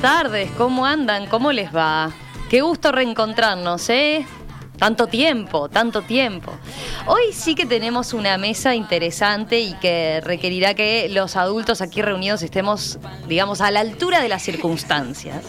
tardes. ¿Cómo andan? ¿Cómo les va? Qué gusto reencontrarnos, ¿eh? Tanto tiempo, tanto tiempo. Hoy sí que tenemos una mesa interesante y que requerirá que los adultos aquí reunidos estemos, digamos, a la altura de las circunstancias.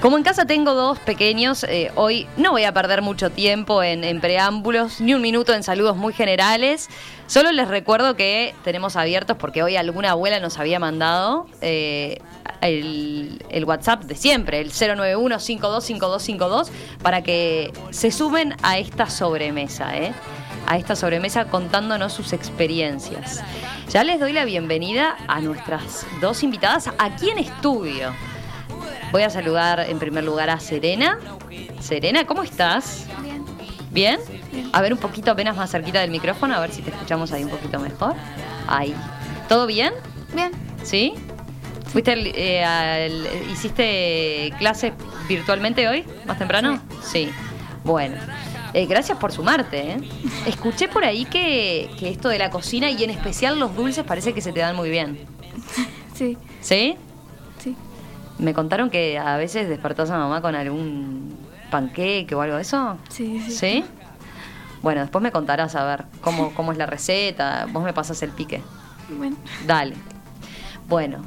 Como en casa tengo dos pequeños, eh, hoy no voy a perder mucho tiempo en, preámbulos, ni un minuto en saludos muy generales. Solo les recuerdo que tenemos abiertos, porque hoy alguna abuela nos había mandado eh, el, el WhatsApp de siempre, el 091-525252, para que se sumen a esta sobremesa, ¿eh? a esta sobremesa contándonos sus experiencias. Ya les doy la bienvenida a nuestras dos invitadas aquí en estudio. Voy a saludar en primer lugar a Serena. Serena, ¿cómo estás? Bien. ¿Bien? A ver un poquito apenas más cerquita del micrófono, a ver si te escuchamos ahí un poquito mejor. Ahí. ¿Todo bien? Bien. ¿Sí? ¿Fuiste al- eh, al- ¿Hiciste clases virtualmente hoy? ¿Más temprano? Sí. Bueno. Eh, gracias por sumarte. ¿eh? Escuché por ahí que, que esto de la cocina y en especial los dulces parece que se te dan muy bien. ¿Sí? Sí. Me contaron que a veces despertás a mamá con algún panqueque o algo de eso. Sí, sí. ¿Sí? Bueno, después me contarás a ver cómo, cómo es la receta. Vos me pasas el pique. Bueno. Dale. Bueno,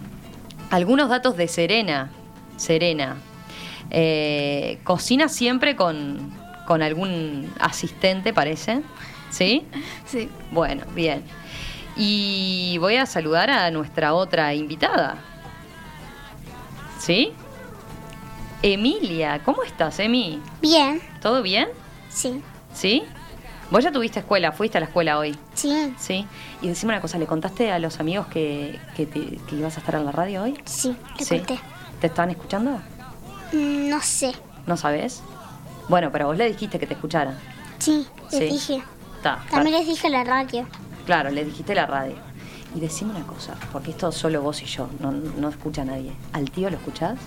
algunos datos de Serena. Serena. Eh, cocina siempre con, con algún asistente, parece. ¿Sí? Sí. Bueno, bien. Y voy a saludar a nuestra otra invitada. ¿Sí? Emilia, ¿cómo estás, Emi? Bien, ¿Todo bien? sí, ¿Sí? Vos ya tuviste escuela, fuiste a la escuela hoy. sí, Sí. Y decime una cosa, ¿le contaste a los amigos que, que, te- que ibas a estar en la radio hoy? sí, te Sí. conté. ¿Te estaban escuchando? Mm, No sé, ¿No sabes? Bueno, pero vos le dijiste que te escucharan. sí, les Sí. dije. También les dije la radio. Claro, le dijiste la radio. Y decime una cosa, porque esto solo vos y yo, no, no escucha nadie. ¿Al tío lo escuchás?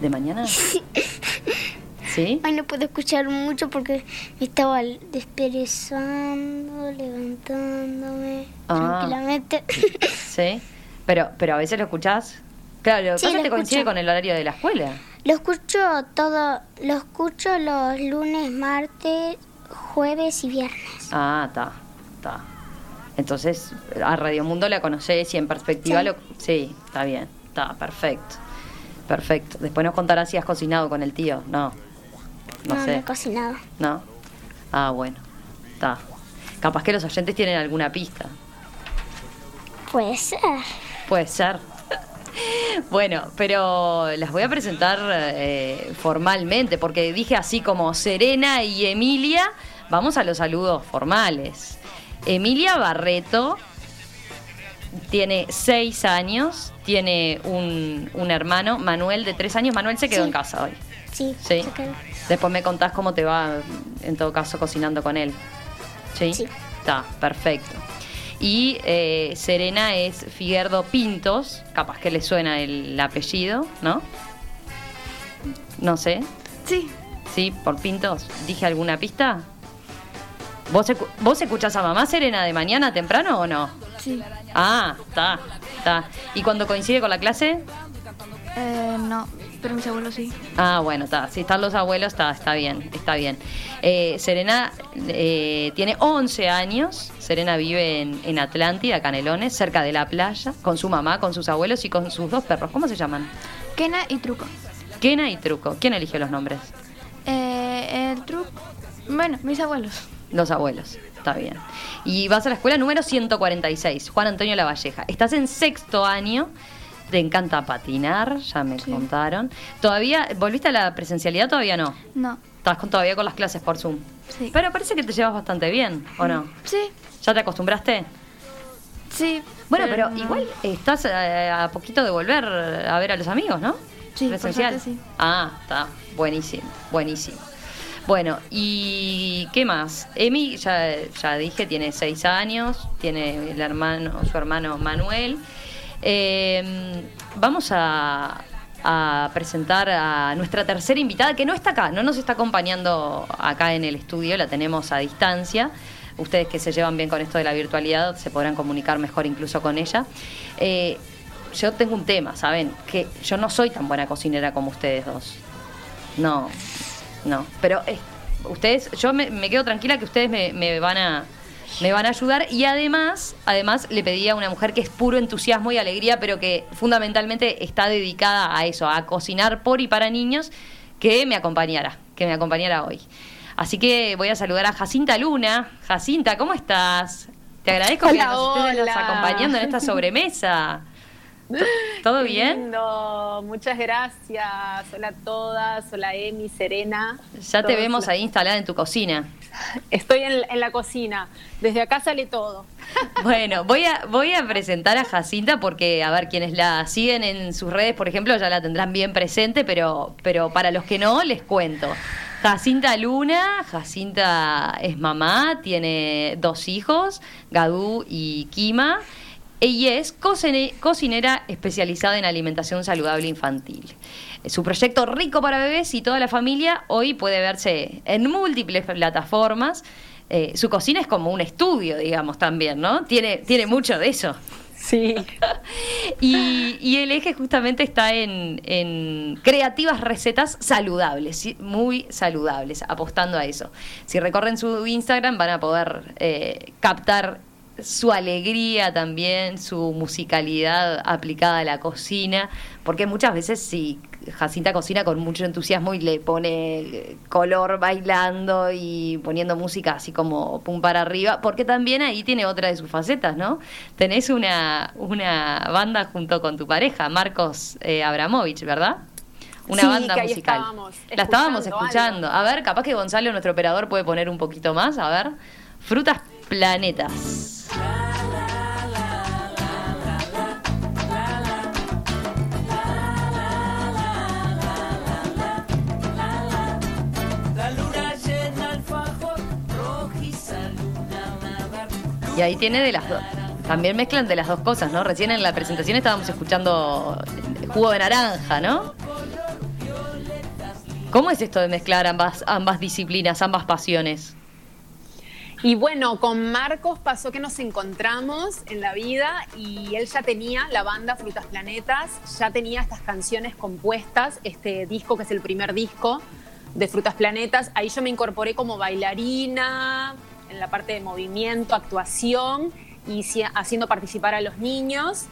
¿De mañana? ¿Sí? Ay, no puedo escuchar mucho porque me estaba desperezando, levantándome Ah. tranquilamente. ¿Sí? Pero, pero a veces lo escuchás. Claro, lo Sí, te coincide con el horario de la escuela. lo escucho todo, lo escucho los lunes, martes, jueves y viernes. Ah, está, está. Entonces, a Radio Mundo la conocés y en perspectiva Sí. lo... Sí, está bien, está, perfecto. Perfecto. Después nos contarás si has cocinado con el tío. No, no, No, no sé. he cocinado. ¿No? Ah, bueno, está. Capaz que los oyentes tienen alguna pista. Puede ser. Puede ser. Bueno, pero las voy a presentar eh, formalmente, porque dije así como Serena y Emilia, vamos a los saludos formales. Emilia Barreto tiene seis años, tiene un, un hermano, Manuel, de tres años. Manuel se quedó Sí. en casa hoy. Sí, Sí. se quedó. Después me contás cómo te va, en todo caso, cocinando con él. ¿Sí? Sí. Está, perfecto. Y eh, Serena es Figuerdo Pintos, capaz que le suena el apellido, ¿no? No sé. Sí. ¿Sí? ¿Por Pintos? ¿Dije alguna pista? ¿Vos, escu- ¿Vos escuchás a mamá Serena de mañana temprano o no? Sí. Ah, está, está. ¿Y cuando coincide con la clase? Eh, no. Pero mis abuelos sí. Ah, bueno, está. Si están los abuelos, está, está bien, está bien. Eh, Serena eh, tiene 11 años. Serena vive en, en Atlántida, Canelones, cerca de la playa, con su mamá, con sus abuelos y con sus dos perros. ¿Cómo se llaman? Kena y Truco. Kena y Truco. ¿Quién eligió los nombres? Eh, el Truco. Bueno, mis abuelos. Los abuelos. Está bien. Y vas a la escuela número 146, Juan Antonio Lavalleja. Estás en sexto año. Te encanta patinar, ya me Sí. contaron. ¿Todavía volviste a la presencialidad? Todavía no. No. Estás con, todavía con las clases por Zoom. Sí. Pero parece que te llevas bastante bien, ¿o no? Sí. ¿Ya te acostumbraste? Sí. Bueno, pero, no- igual estás eh, a poquito de volver a ver a los amigos, ¿no? Sí, Presencial. sí. Ah, está. Buenísimo, buenísimo. Bueno, ¿y qué más? Emi, ya, ya dije, tiene seis años, tiene el hermano, su hermano Manuel. Eh, vamos a, a presentar a nuestra tercera invitada, que no está acá, no nos está acompañando acá en el estudio, la tenemos a distancia. Ustedes que se llevan bien con esto de la virtualidad se podrán comunicar mejor incluso con ella. Eh, yo tengo un tema, ¿saben? Que yo no soy tan buena cocinera como ustedes dos. No, no. Pero eh, ustedes, yo me, me quedo tranquila que ustedes me, me van a me van a ayudar y además, además le pedí a una mujer que es puro entusiasmo y alegría, pero que fundamentalmente está dedicada a eso, a cocinar por y para niños, que me acompañara, que me acompañara hoy. Así que voy a saludar a Jacinta Luna. Jacinta, ¿cómo estás? Te agradezco que Hola, nos estés acompañando en esta sobremesa. ¿Todo bien? lindo, muchas gracias. Hola a todas, hola Emi, Serena. Ya te vemos la- ahí instalada en tu cocina. Estoy en, en la cocina. Desde acá sale todo. Bueno, voy a, voy a presentar a Jacinta porque, a ver, quienes la siguen en sus redes, por ejemplo, ya la tendrán bien presente, pero, pero para los que no, les cuento. Jacinta Luna, Jacinta es mamá, tiene dos hijos, Gadú y Kima. Ella es cocine- cocinera especializada en alimentación saludable infantil. Su proyecto Rico para Bebés y toda la familia hoy puede verse en múltiples plataformas. Eh, su cocina es como un estudio, digamos, también, ¿no? Tiene, tiene mucho de eso. Sí. Y, y el eje justamente está en, en creativas recetas saludables, muy saludables, apostando a eso. Si recorren su Instagram van a poder eh, captar su alegría también, su musicalidad aplicada a la cocina, porque muchas veces sí, Jacinta cocina con mucho entusiasmo y le pone eh, color bailando y poniendo música así como pum para arriba, porque también ahí tiene otra de sus facetas, ¿no? Tenés una, una banda junto con tu pareja, Marcos eh, Abramovich, ¿verdad? Una Sí, banda que ahí musical. estábamos La estábamos escuchando escuchando. A ver, capaz que Gonzalo, nuestro operador, puede poner un poquito más. A ver. Frutas planetas. Y ahí tiene de las dos. También mezclan de las dos cosas, ¿no? Recién en la presentación estábamos escuchando jugo de naranja, ¿no? ¿Cómo es esto de mezclar ambas, ambas disciplinas, ambas pasiones? Y bueno, con Marcos pasó que nos encontramos en la vida y él ya tenía la banda Frutas Planetas, ya tenía estas canciones compuestas, este disco que es el primer disco de Frutas Planetas. Ahí yo me incorporé como bailarina, en la parte de movimiento, actuación y haciendo participar a los niños.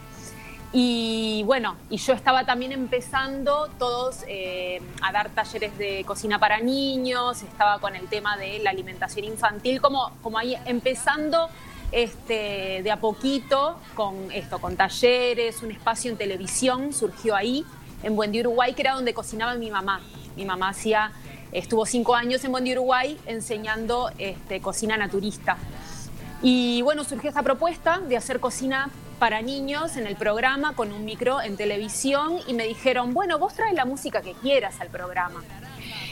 Y bueno, y yo estaba también empezando todos eh, a dar talleres de cocina para niños, estaba con el tema de la alimentación infantil, como, como ahí empezando este, de a poquito con esto, con talleres, un espacio en televisión surgió ahí, en Buendía, Uruguay, que era donde cocinaba mi mamá. Mi mamá hacía, estuvo cinco años en Buendía, Uruguay, enseñando este, cocina naturista. Y bueno, surgió esta propuesta de hacer cocina para niños en el programa con un micro en televisión y me dijeron, bueno, vos traes la música que quieras al programa.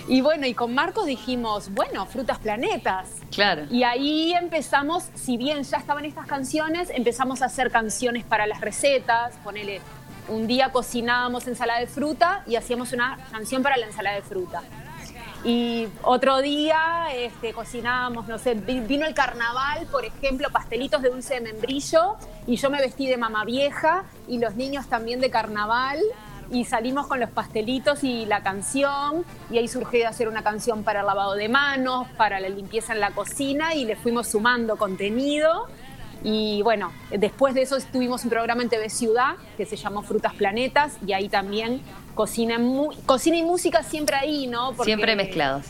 Y bueno, y con Marcos dijimos, bueno, Frutas Planetas. Claro. Y ahí empezamos, si bien ya estaban estas canciones, empezamos a hacer canciones para las recetas, ponele, un día cocinábamos ensalada de fruta y hacíamos una canción para la ensalada de fruta. Y otro día este, cocinábamos, no sé, vi- vino el carnaval, por ejemplo, pastelitos de dulce de membrillo, y yo me vestí de mamá vieja, y los niños también de carnaval, y salimos con los pastelitos y la canción, y ahí surgió hacer una canción para el lavado de manos, para la limpieza en la cocina, y le fuimos sumando contenido. Y bueno, después de eso tuvimos un programa en TV Ciudad que se llamó Frutas Planetas y ahí también cocina, mu- cocina y música siempre ahí, ¿no? Porque- Siempre mezclados.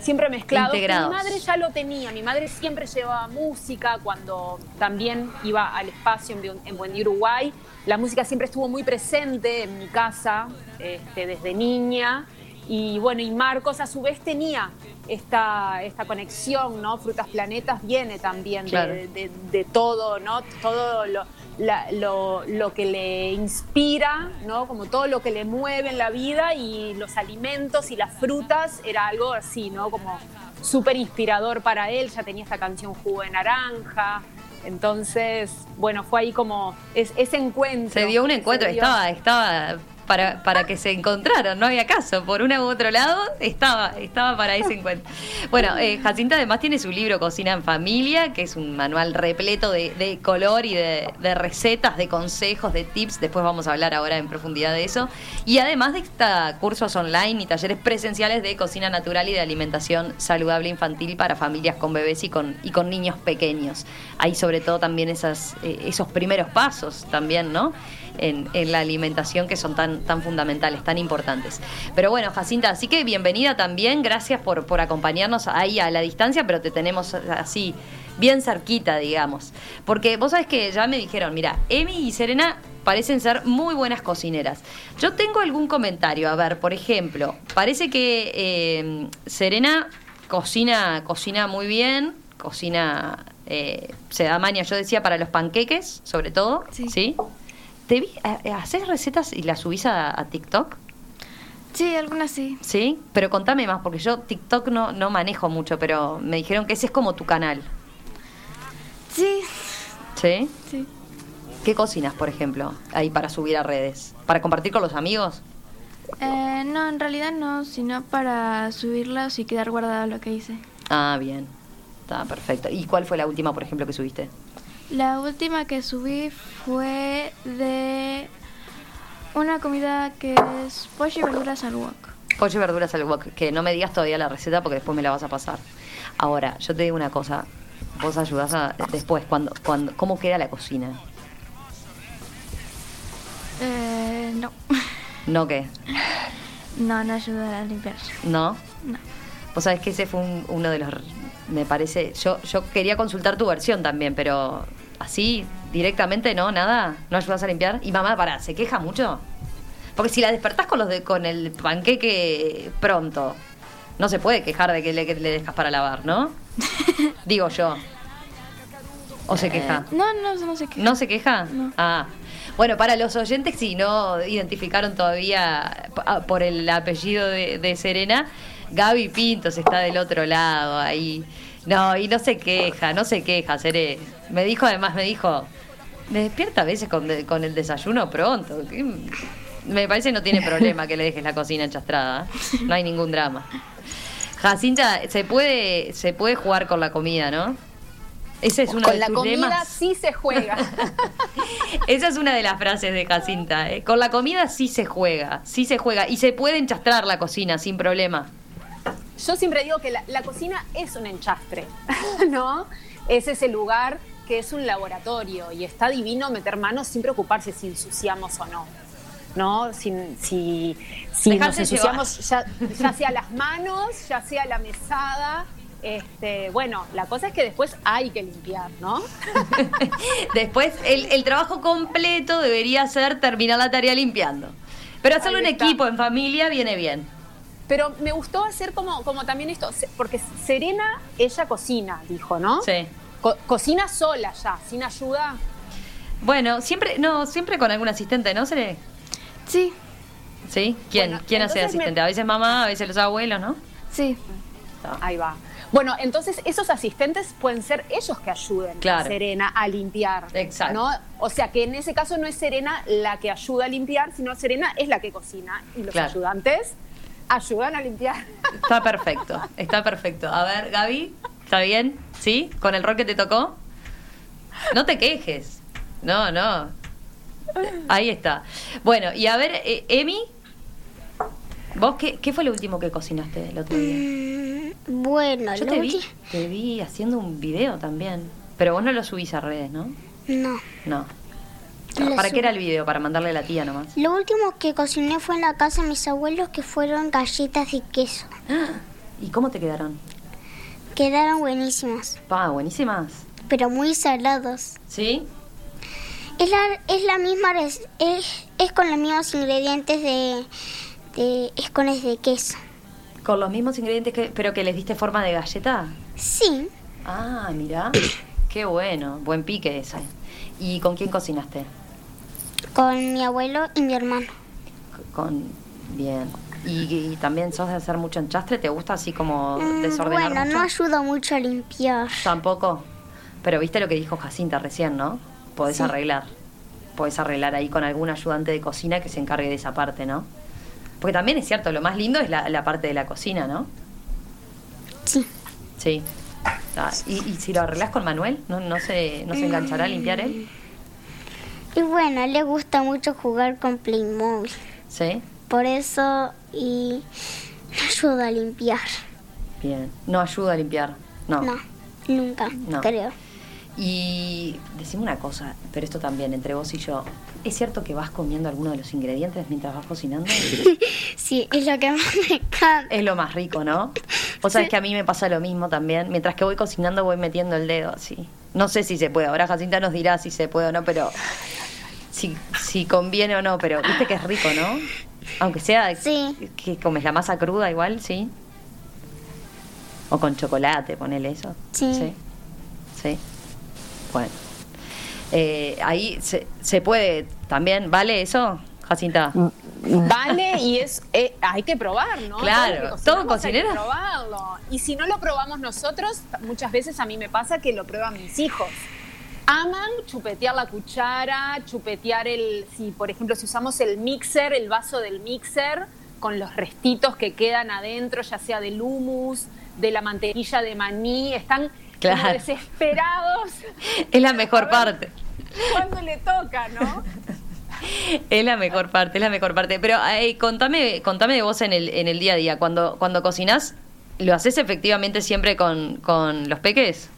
Siempre mezclados. Integrados. Mi madre ya lo tenía, mi madre siempre llevaba música cuando también iba al espacio en, en Buendía, Uruguay. La música siempre estuvo muy presente en mi casa este, desde niña. Y bueno, y Marcos a su vez tenía esta, esta conexión, ¿no? Frutas Planetas viene también de- Claro. de, de todo, ¿no? Todo lo, la- lo, lo que le inspira, ¿no? Como todo lo que le mueve en la vida y los alimentos y las frutas era algo así, ¿no? Como súper inspirador para él. Ya tenía esta canción Jugo de Naranja, Entonces, bueno, fue ahí como es- ese encuentro. Se dio un encuentro, dio. estaba, estaba para, para que se encontraran, no había caso. Por uno u otro lado, estaba, estaba para ese encuentro. Bueno, eh, Jacinta además tiene su libro Cocina en Familia, que es un manual repleto de, de color y de, de recetas, de consejos, de tips. Después vamos a hablar ahora en profundidad de eso. Y además de esta cursos online y talleres presenciales de cocina natural y de alimentación saludable infantil para familias con bebés y con, y con niños pequeños. Hay sobre todo también esas, eh, esos primeros pasos también, ¿no? En, en la alimentación que son tan, tan fundamentales, tan importantes. Pero bueno, Jacinta, así que bienvenida también, gracias por, por acompañarnos ahí a la distancia, pero te tenemos así bien cerquita, digamos. Porque vos sabés que ya me dijeron, mira, Emi y Serena parecen ser muy buenas cocineras. Yo tengo algún comentario, a ver, por ejemplo, parece que eh, Serena cocina, cocina muy bien, cocina, eh, se da maña, yo decía, para los panqueques, sobre todo, Sí. ¿sí? ¿Te vi, eh, haces recetas y las subís a, a TikTok? Sí, algunas sí. ¿Sí? Pero contame más, porque yo TikTok no, no manejo mucho, pero me dijeron que ese es como tu canal. Sí, ¿Sí? sí. ¿Qué cocinas, por ejemplo, ahí para subir a redes? ¿Para compartir con los amigos? Eh, no, en realidad no, sino para subirlas y quedar guardado lo que hice. Ah, bien. Está perfecto. ¿Y cuál fue la última, por ejemplo, que subiste? La última que subí fue de una comida que es pollo y verduras al wok. Pollo y verduras al wok. Que no me digas todavía la receta porque después me la vas a pasar. Ahora, yo te digo una cosa. Vos ayudás a, después, cuando, cuando, ¿cómo queda la cocina? Eh, no, ¿No qué? no, no ayuda a limpiar. ¿No? No. Vos sabés que ese fue un- uno de los... Me parece... Yo, yo quería consultar tu versión también, pero así, directamente, ¿no? Nada. ¿No ayudas a limpiar? Y mamá, para, ¿se queja mucho? Porque si la despertás con, los de, con el panqueque pronto, no se puede quejar de que le, que le dejas para lavar, ¿no? Digo yo. ¿O se queja? Eh, no, no, no sé qué. ¿No se queja? No. Ah. Bueno, para los oyentes, si no identificaron todavía ah, por el apellido de, de Serena, Gaby Pintos está del otro lado ahí. No, y no se queja, no se queja, Seré. Me dijo, además, me dijo, me despierta a veces con, de- con el desayuno pronto. ¿Qué? Me parece no tiene problema que le dejes la cocina enchastrada. No hay ningún drama. Jacinta, se puede, se puede jugar con la comida, ¿no? Ese es uno Con de la tus comida lemas. sí se juega. Esa es una de las frases de Jacinta. ¿eh? Con la comida sí se juega, sí se juega. Y se puede enchastrar la cocina sin problema. Yo siempre digo que la, la cocina es un enchastre, ¿no? Es ese lugar que es un laboratorio y está divino meter manos sin preocuparse si ensuciamos o no. ¿No? Sin- si si nos ensuciamos, ya, ya sea las manos, ya sea la mesada. Este, bueno, la cosa es que después hay que limpiar, ¿no? Después, el, el trabajo completo debería ser terminar la tarea limpiando. Pero hacerlo en equipo, en familia, viene bien. Pero me gustó hacer como, como también esto, porque Serena, ella cocina, dijo, ¿no? Sí. Co- cocina sola ya, sin ayuda. Bueno, siempre, no, siempre con algún asistente, ¿no? Seré? Sí, ¿Sí? ¿Quién, Bueno, ¿quién hace me- asistente? A veces mamá, a veces los abuelos, ¿no? sí. Ahí va. Bueno, entonces esos asistentes pueden ser ellos que ayuden Claro. a Serena a limpiar. Exacto. ¿no? O sea que en ese caso no es Serena la que ayuda a limpiar, sino Serena es la que cocina y los Claro. ayudantes ayudan a limpiar. Está perfecto, está perfecto. A ver, Gaby, ¿está bien? ¿Sí? ¿Con el rol que te tocó? No te quejes. No, no. Ahí está. Bueno, y a ver, eh, Emi, ¿vos qué, qué fue lo último que cocinaste el otro día? Mm, bueno, Yo lo te vi, te vi haciendo un video también. Pero vos no lo subís a redes, ¿no? No. No. ¿Para qué era el video? ¿Para mandarle a la tía nomás? Lo último que cociné fue en la casa de mis abuelos que fueron galletas de queso. ¿Y cómo te quedaron? Quedaron buenísimos, Pa, buenísimas. pero muy salados. ¿Sí? Es la, es la misma es, es con los mismos ingredientes de, de escones de queso. Con los mismos ingredientes, que, pero que les diste forma de galleta. Sí, Ah, mira. Qué bueno. Buen pique ese. ¿Y con quién cocinaste? Con mi abuelo y mi hermano. Con. Bien. ¿Y, y también sos de hacer mucho enchastre? ¿Te gusta así como Mm, desordenar bueno, mucho? no ayuda mucho a limpiar. Tampoco. Pero viste lo que dijo Jacinta recién, ¿no? Podés Sí. arreglar. Podés arreglar ahí con algún ayudante de cocina que se encargue de esa parte, ¿no? Porque también es cierto, lo más lindo es la, la parte de la cocina, ¿no? Sí. Sí. Ah, ¿Y, y si lo arreglás con Manuel? ¿No, no, se, ¿No se enganchará a limpiar él? Y bueno, le gusta mucho jugar con Playmobil. Sí. Por eso y me ayuda a limpiar. Bien. No ayuda a limpiar. No. No, nunca, No. creo. Y decime una cosa, pero esto también, entre vos y yo. ¿Es cierto que vas comiendo alguno de los ingredientes mientras vas cocinando? Sí, es lo que más me encanta. Es lo más rico, ¿no? Vos sabés que a mí me pasa lo mismo también. Mientras que voy cocinando voy metiendo el dedo así. No sé si se puede. Ahora Jacinta nos dirá si se puede o no, pero si, si conviene o no. Pero viste que es rico, ¿no? Aunque sea Sí. que comes la masa cruda igual, sí. O con chocolate, ponele eso. Sí. Sí. Sí. Bueno. Eh, ahí se, se puede también, ¿vale eso, Jacinta? Vale, y es eh, hay que probar, ¿no? Claro, todo Hay cocinero. que probarlo. Y si no lo probamos nosotros, muchas veces a mí me pasa que lo prueban mis hijos. Aman chupetear la cuchara, chupetear el, si por ejemplo si usamos el mixer, el vaso del mixer, con los restitos que quedan adentro, ya sea del hummus, de la mantequilla de maní, están como desesperados Es la mejor parte. cuando le toca, ¿no? Es la mejor parte, es la mejor parte. Pero eh, contame, contame de vos en el, en el día a día. Cuando, cuando cocinás, ¿lo haces efectivamente siempre con, con los peques?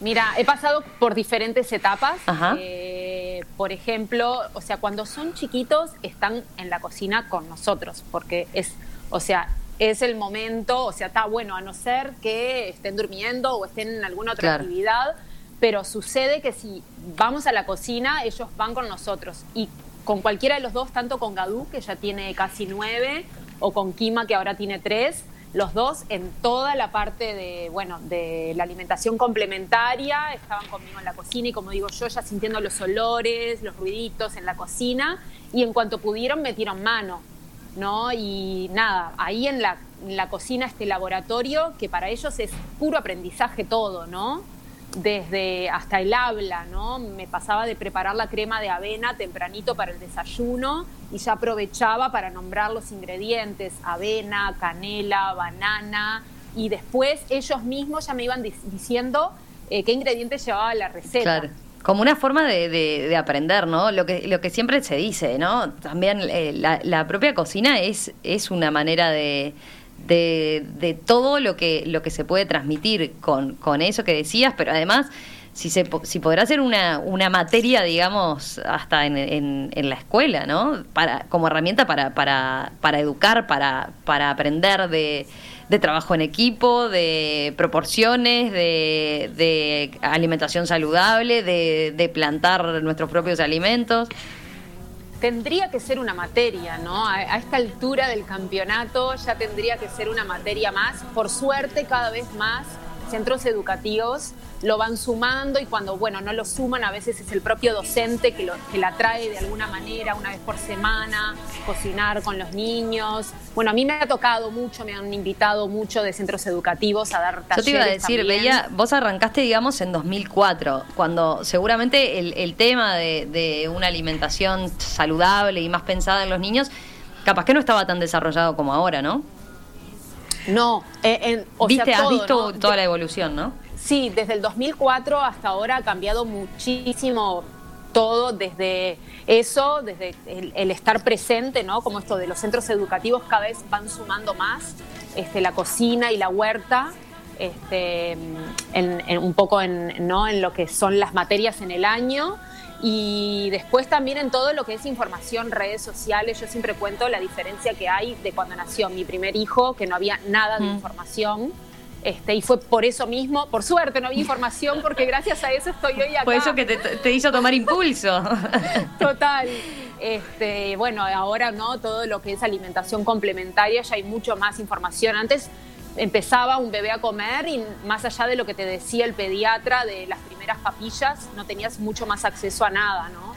Mira, he pasado por diferentes etapas. Ajá. Eh, por ejemplo, o sea, cuando son chiquitos están en la cocina con nosotros, porque es, o sea, es el momento, o sea, está bueno, a no ser que estén durmiendo o estén en alguna otra Claro. actividad, pero sucede que si vamos a la cocina, ellos van con nosotros. Y con cualquiera de los dos, tanto con Gadú, que ya tiene casi nueve, o con Kima, que ahora tiene tres, los dos en toda la parte de, bueno, de la alimentación complementaria, estaban conmigo en la cocina y como digo yo, ya sintiendo los olores, los ruiditos en la cocina, y en cuanto pudieron metieron mano. ¿no? Y nada, ahí en la cocina, este laboratorio, que para ellos es puro aprendizaje todo, ¿no? Desde hasta el habla, ¿no? Me pasaba de preparar la crema de avena tempranito para el desayuno y ya aprovechaba para nombrar los ingredientes, avena, canela, banana, y después ellos mismos ya me iban di- diciendo eh, qué ingredientes llevaba la receta. Claro. Como una forma de aprender, ¿no? Lo que, lo que siempre se dice, ¿no? También eh, la, la propia cocina es, es una manera de, de, de todo lo que, lo que se puede transmitir con, con eso que decías, pero además, si, se, si podrá ser una, una materia, digamos, hasta en, en, en la escuela, ¿no? Para, como herramienta para, para, para educar, para, para aprender de, de trabajo en equipo, de proporciones, de, de alimentación saludable, de, de plantar nuestros propios alimentos. Tendría que ser una materia, ¿no? A, esta altura del campeonato ya tendría que ser una materia más. Por suerte, cada vez más centros educativos lo van sumando y cuando, bueno, no lo suman, a veces es el propio docente que, lo, que la trae de alguna manera, una vez por semana, cocinar con los niños. Bueno, a mí me ha tocado mucho, me han invitado mucho de centros educativos a dar talleres Yo te iba a decir, veía, vos arrancaste, digamos, en 2004, cuando seguramente el, el tema de, de una alimentación saludable y más pensada en los niños, capaz que no estaba tan desarrollado como ahora, ¿no? No, eh, en- o sea, Viste, has todo, visto ¿no? toda la evolución, ¿no? Sí, desde el 2004 hasta ahora ha cambiado muchísimo todo, desde eso, desde el, el estar presente, ¿no? Como esto de los centros educativos cada vez van sumando más, este, la cocina y la huerta, este, en- en- un poco en, ¿no? en lo que son las materias en el año. Y después también en todo lo que es información, redes sociales, yo siempre cuento la diferencia que hay de cuando nació mi primer hijo, que no había nada de Mm. información. Este, y fue por eso mismo, por suerte no había información, porque gracias a eso estoy hoy acá. Por eso que te, te hizo tomar impulso. Total. Este, bueno, ahora no, todo lo que es alimentación complementaria ya hay mucho más información. Antes empezaba un bebé a comer y más allá de lo que te decía el pediatra de las primeras papillas, no tenías mucho más acceso a nada, ¿no?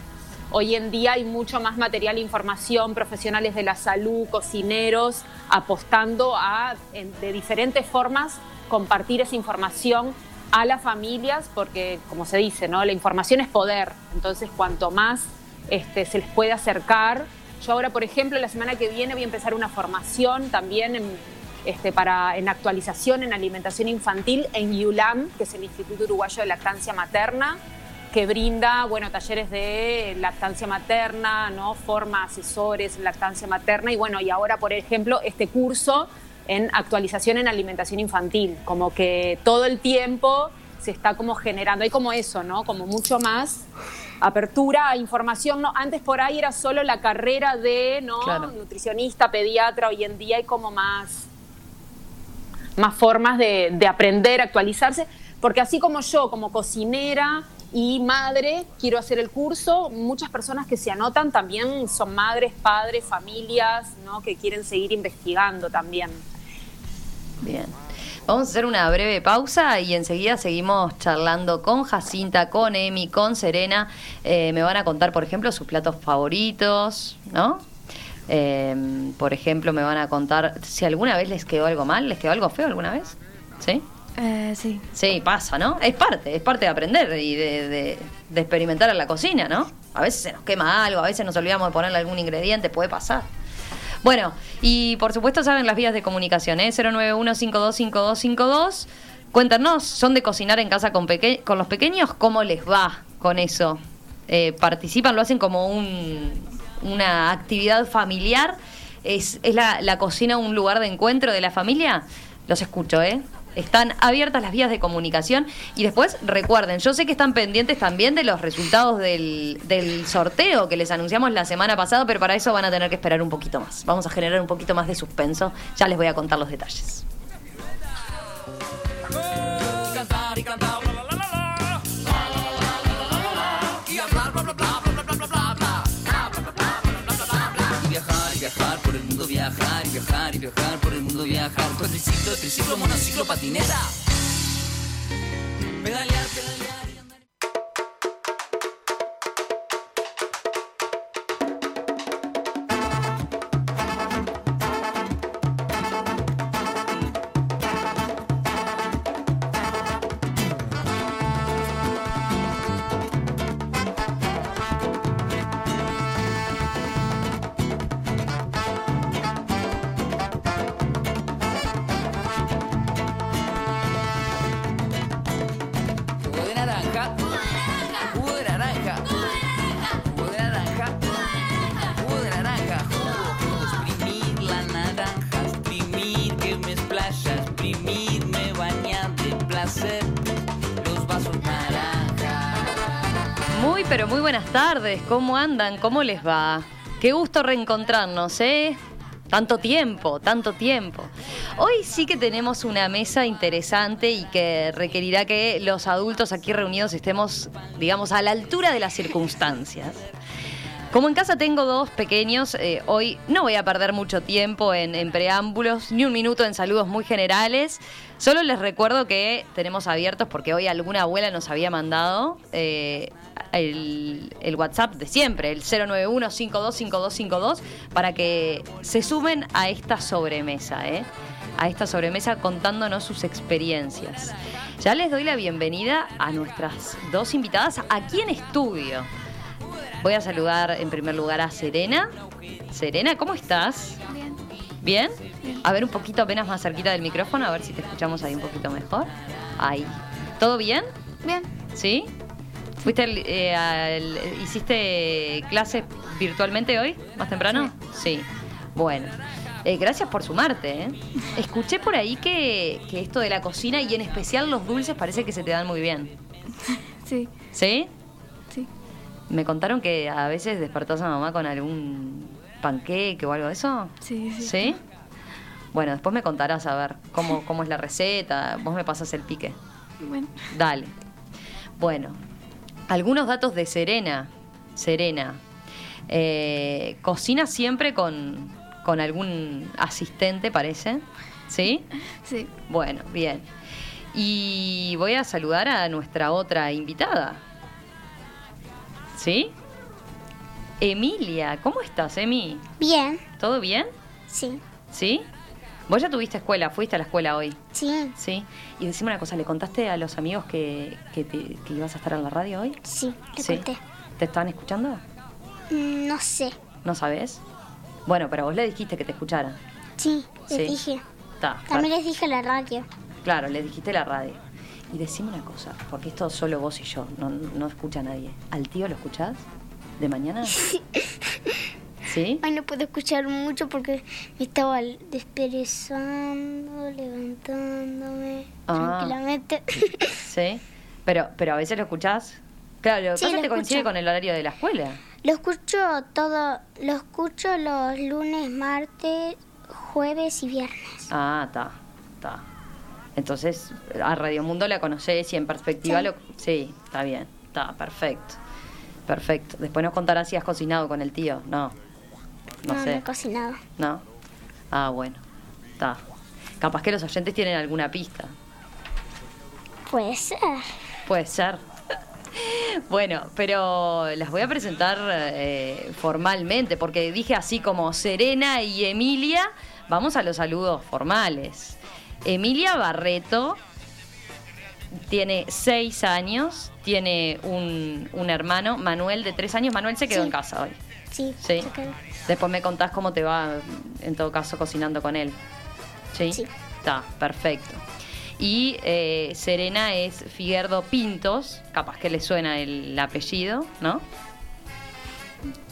Hoy en día hay mucho más material e información, profesionales de la salud, cocineros, apostando a, de diferentes formas, compartir esa información a las familias, porque como se dice, ¿no? La información es poder. Entonces, cuanto más este, se les puede acercar. Yo ahora, por ejemplo, la semana que viene voy a empezar una formación también en, este, para, en actualización en alimentación infantil en IULAM, que es el Instituto Uruguayo de Lactancia Materna, que brinda bueno, talleres de lactancia materna, ¿no? forma asesores en lactancia materna y bueno, y ahora, por ejemplo, este curso en actualización en alimentación infantil, como que todo el tiempo se está como generando, hay como eso, ¿no? Como mucho más apertura a información, ¿no? Antes por ahí era solo la carrera de, ¿no? Nutricionista, pediatra, hoy en día hay como más, más formas de, de aprender, actualizarse, porque así como yo, como cocinera, y madre, quiero hacer el curso. Muchas personas que se anotan también son madres, padres, familias, ¿no? que quieren seguir investigando también. Bien. Vamos a hacer una breve pausa y enseguida seguimos charlando con Jacinta, con Emi, con Serena. Eh, me van a contar, por ejemplo, sus platos favoritos, ¿no? Eh, por ejemplo, me van a contar si alguna vez les quedó algo mal, les quedó algo feo alguna vez. ¿Sí? Eh, sí. Sí, pasa, ¿no? Es parte, es parte de aprender y de, de, experimentar en la cocina, ¿no? A veces se nos quema algo, a veces nos olvidamos de ponerle algún ingrediente, puede pasar. Bueno, y por supuesto saben las vías de comunicación, ¿eh? 091-525252. Cuéntanos, ¿son de cocinar en casa con, con los pequeños? ¿Cómo les va con eso? Eh, ¿Participan? ¿Lo hacen como un, una actividad familiar? ¿Es, es la, la cocina un lugar de encuentro de la familia? Los escucho, ¿eh? Están abiertas las vías de comunicación y después recuerden, yo sé que están pendientes también de los resultados del, del, sorteo que les anunciamos la semana pasada, pero para eso van a tener que esperar un poquito más. Vamos a generar un poquito más de suspenso, ya les voy a contar los detalles. Viajar y viajar y viajar por el mundo viajar. Cuatriciclo, triciclo, monociclo, patineta. Pedalear. ¿Cómo andan? ¿Cómo les va? Qué gusto reencontrarnos, ¿eh? Tanto tiempo, tanto tiempo. Hoy sí que tenemos una mesa interesante y que requerirá que los adultos aquí reunidos estemos, digamos, a la altura de las circunstancias. Como en casa tengo dos pequeños, eh, hoy no voy a perder mucho tiempo en, preámbulos, ni un minuto en saludos muy generales. Solo les recuerdo que tenemos abiertos, porque hoy alguna abuela nos había mandado eh, el, WhatsApp de siempre, el 091-525252, para que se sumen a esta sobremesa, ¿eh? a esta sobremesa contándonos sus experiencias. Ya les doy la bienvenida a nuestras dos invitadas aquí en estudio. Voy a saludar en primer lugar a Serena. Serena, ¿cómo estás? Bien. ¿Bien? A ver un poquito apenas más cerquita del micrófono, a ver si te escuchamos ahí un poquito mejor. Ahí. ¿Todo bien? Bien. ¿Sí? ¿Fuiste eh, hiciste clases virtualmente hoy, más temprano? Sí. Bueno. Eh, gracias por sumarte. ¿eh? Escuché por ahí que, que esto de la cocina y en especial los dulces parece que se te dan muy bien. Sí. ¿Sí? Me contaron que a veces despertás a mamá con algún panqueque o algo de eso. Sí, sí. ¿Sí? Bueno, después me contarás a ver cómo, cómo es la receta. Vos me pasas el pique. Bueno. Dale. Bueno, algunos datos de Serena. Serena. Eh, cocina siempre con, con algún asistente, parece. ¿Sí? Sí. Bueno, bien. Y voy a saludar a nuestra otra invitada. ¿Sí? Emilia, ¿cómo estás, Emi? Bien. ¿Todo bien? Sí. ¿Sí? Vos ya tuviste escuela, fuiste a la escuela hoy, Sí, ¿sí? Y decime una cosa, ¿le contaste a los amigos que, que, te- que ibas a estar en la radio hoy? sí, le sí. conté. ¿Te estaban escuchando? Mm, No sé. ¿No sabes? Bueno, pero vos le dijiste que te escucharan. Sí, les Sí. dije. También les dije la radio. Claro, le dijiste la radio. Y decime una cosa, porque esto solo vos y yo, no, no escucha nadie. ¿Al tío lo escuchás? ¿De mañana? ¿Sí? Ay, no puedo escuchar mucho porque me estaba desperezando, levantándome Ah. tranquilamente. ¿Sí? Pero, pero a veces lo escuchás. Claro, lo Sí, pasa que coincide con el horario de la escuela. lo escucho todo, lo escucho los lunes, martes, jueves y viernes. Ah, está, está. Entonces, a Radio Mundo la conocés y en perspectiva Sí. lo... Sí, está bien, está, perfecto. Perfecto. Después nos contarás si has cocinado con el tío. No, no, No, no sé. he cocinado. ¿No? Ah, bueno. Está. Capaz que los oyentes tienen alguna pista. Puede ser. Puede ser. Bueno, pero las voy a presentar eh, formalmente, porque dije así como Serena y Emilia, vamos a los saludos formales. Emilia Barreto tiene seis años, tiene un, un hermano, Manuel, de tres años. Manuel se quedó Sí. en casa hoy. Sí, Sí. se quedó. Después me contás cómo te va, en todo caso, cocinando con él. ¿Sí? Sí. Está, perfecto. Y eh, Serena es Figuerdo Pintos, capaz que le suena el apellido, ¿no?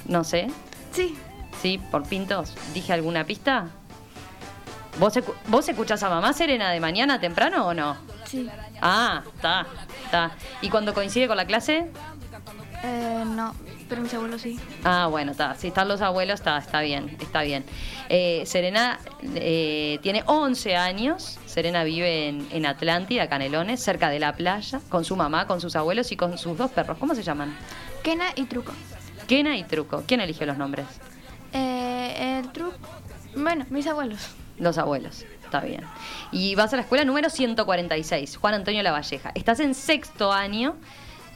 No sé. Sí, ¿Sí? ¿Por Pintos? ¿Dije alguna pista? ¿Vos, escu- ¿Vos escuchás a mamá Serena de mañana temprano o no? sí. Ah, está, está. ¿Y cuando coincide con la clase? Eh, no, pero mis abuelos sí. Ah, bueno, está. Si están los abuelos, está, está bien, está bien. Eh, Serena eh, tiene 11 años. Serena vive en, en Atlántida, Canelones, cerca de la playa, con su mamá, con sus abuelos y con sus dos perros. ¿Cómo se llaman? Kena y Truco. Kena y Truco. ¿Quién eligió los nombres? Eh, el Truco. Bueno, mis abuelos. Los abuelos. Está bien. Y vas a la escuela número 146, Juan Antonio Lavalleja. Estás en sexto año.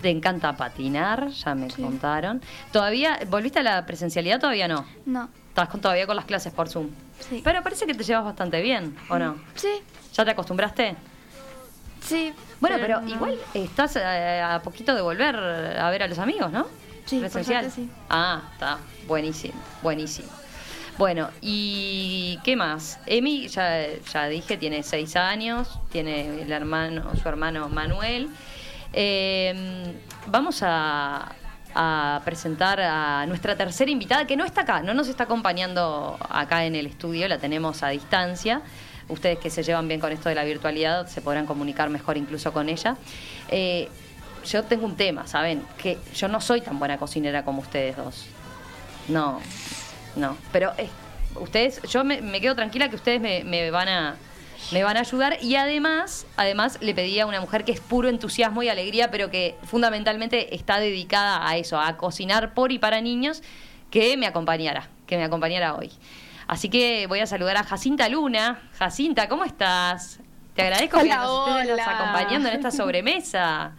Te encanta patinar, ya me Sí. contaron. ¿Todavía volviste a la presencialidad? Todavía no. No. Estás con- todavía con las clases por Zoom. Sí. Pero parece que te llevas bastante bien, ¿o no? Sí, ¿Ya te acostumbraste? sí. Bueno, pero, no. igual estás eh, a poquito de volver a ver a los amigos, ¿no? Sí, Presencial. sí. Ah, está. Buenísimo, buenísimo. Bueno, ¿y qué más? Emi, ya, ya dije, tiene seis años, tiene el hermano, su hermano Manuel. Eh, vamos a, presentar a nuestra tercera invitada, que no está acá, no nos está acompañando acá en el estudio, la tenemos a distancia. Ustedes que se llevan bien con esto de la virtualidad se podrán comunicar mejor incluso con ella. Eh, yo tengo un tema, ¿saben? Que yo no soy tan buena cocinera como ustedes dos. No, no. Pero eh, ustedes, yo me, quedo tranquila que ustedes me van a me van a ayudar y además, además le pedí a una mujer que es puro entusiasmo y alegría, pero que fundamentalmente está dedicada a eso, a cocinar por y para niños, que me acompañara, que me acompañara hoy. Así que voy a saludar a Jacinta Luna. Jacinta, ¿cómo estás? Te agradezco que Hola, nos estés hola. acompañando en esta sobremesa.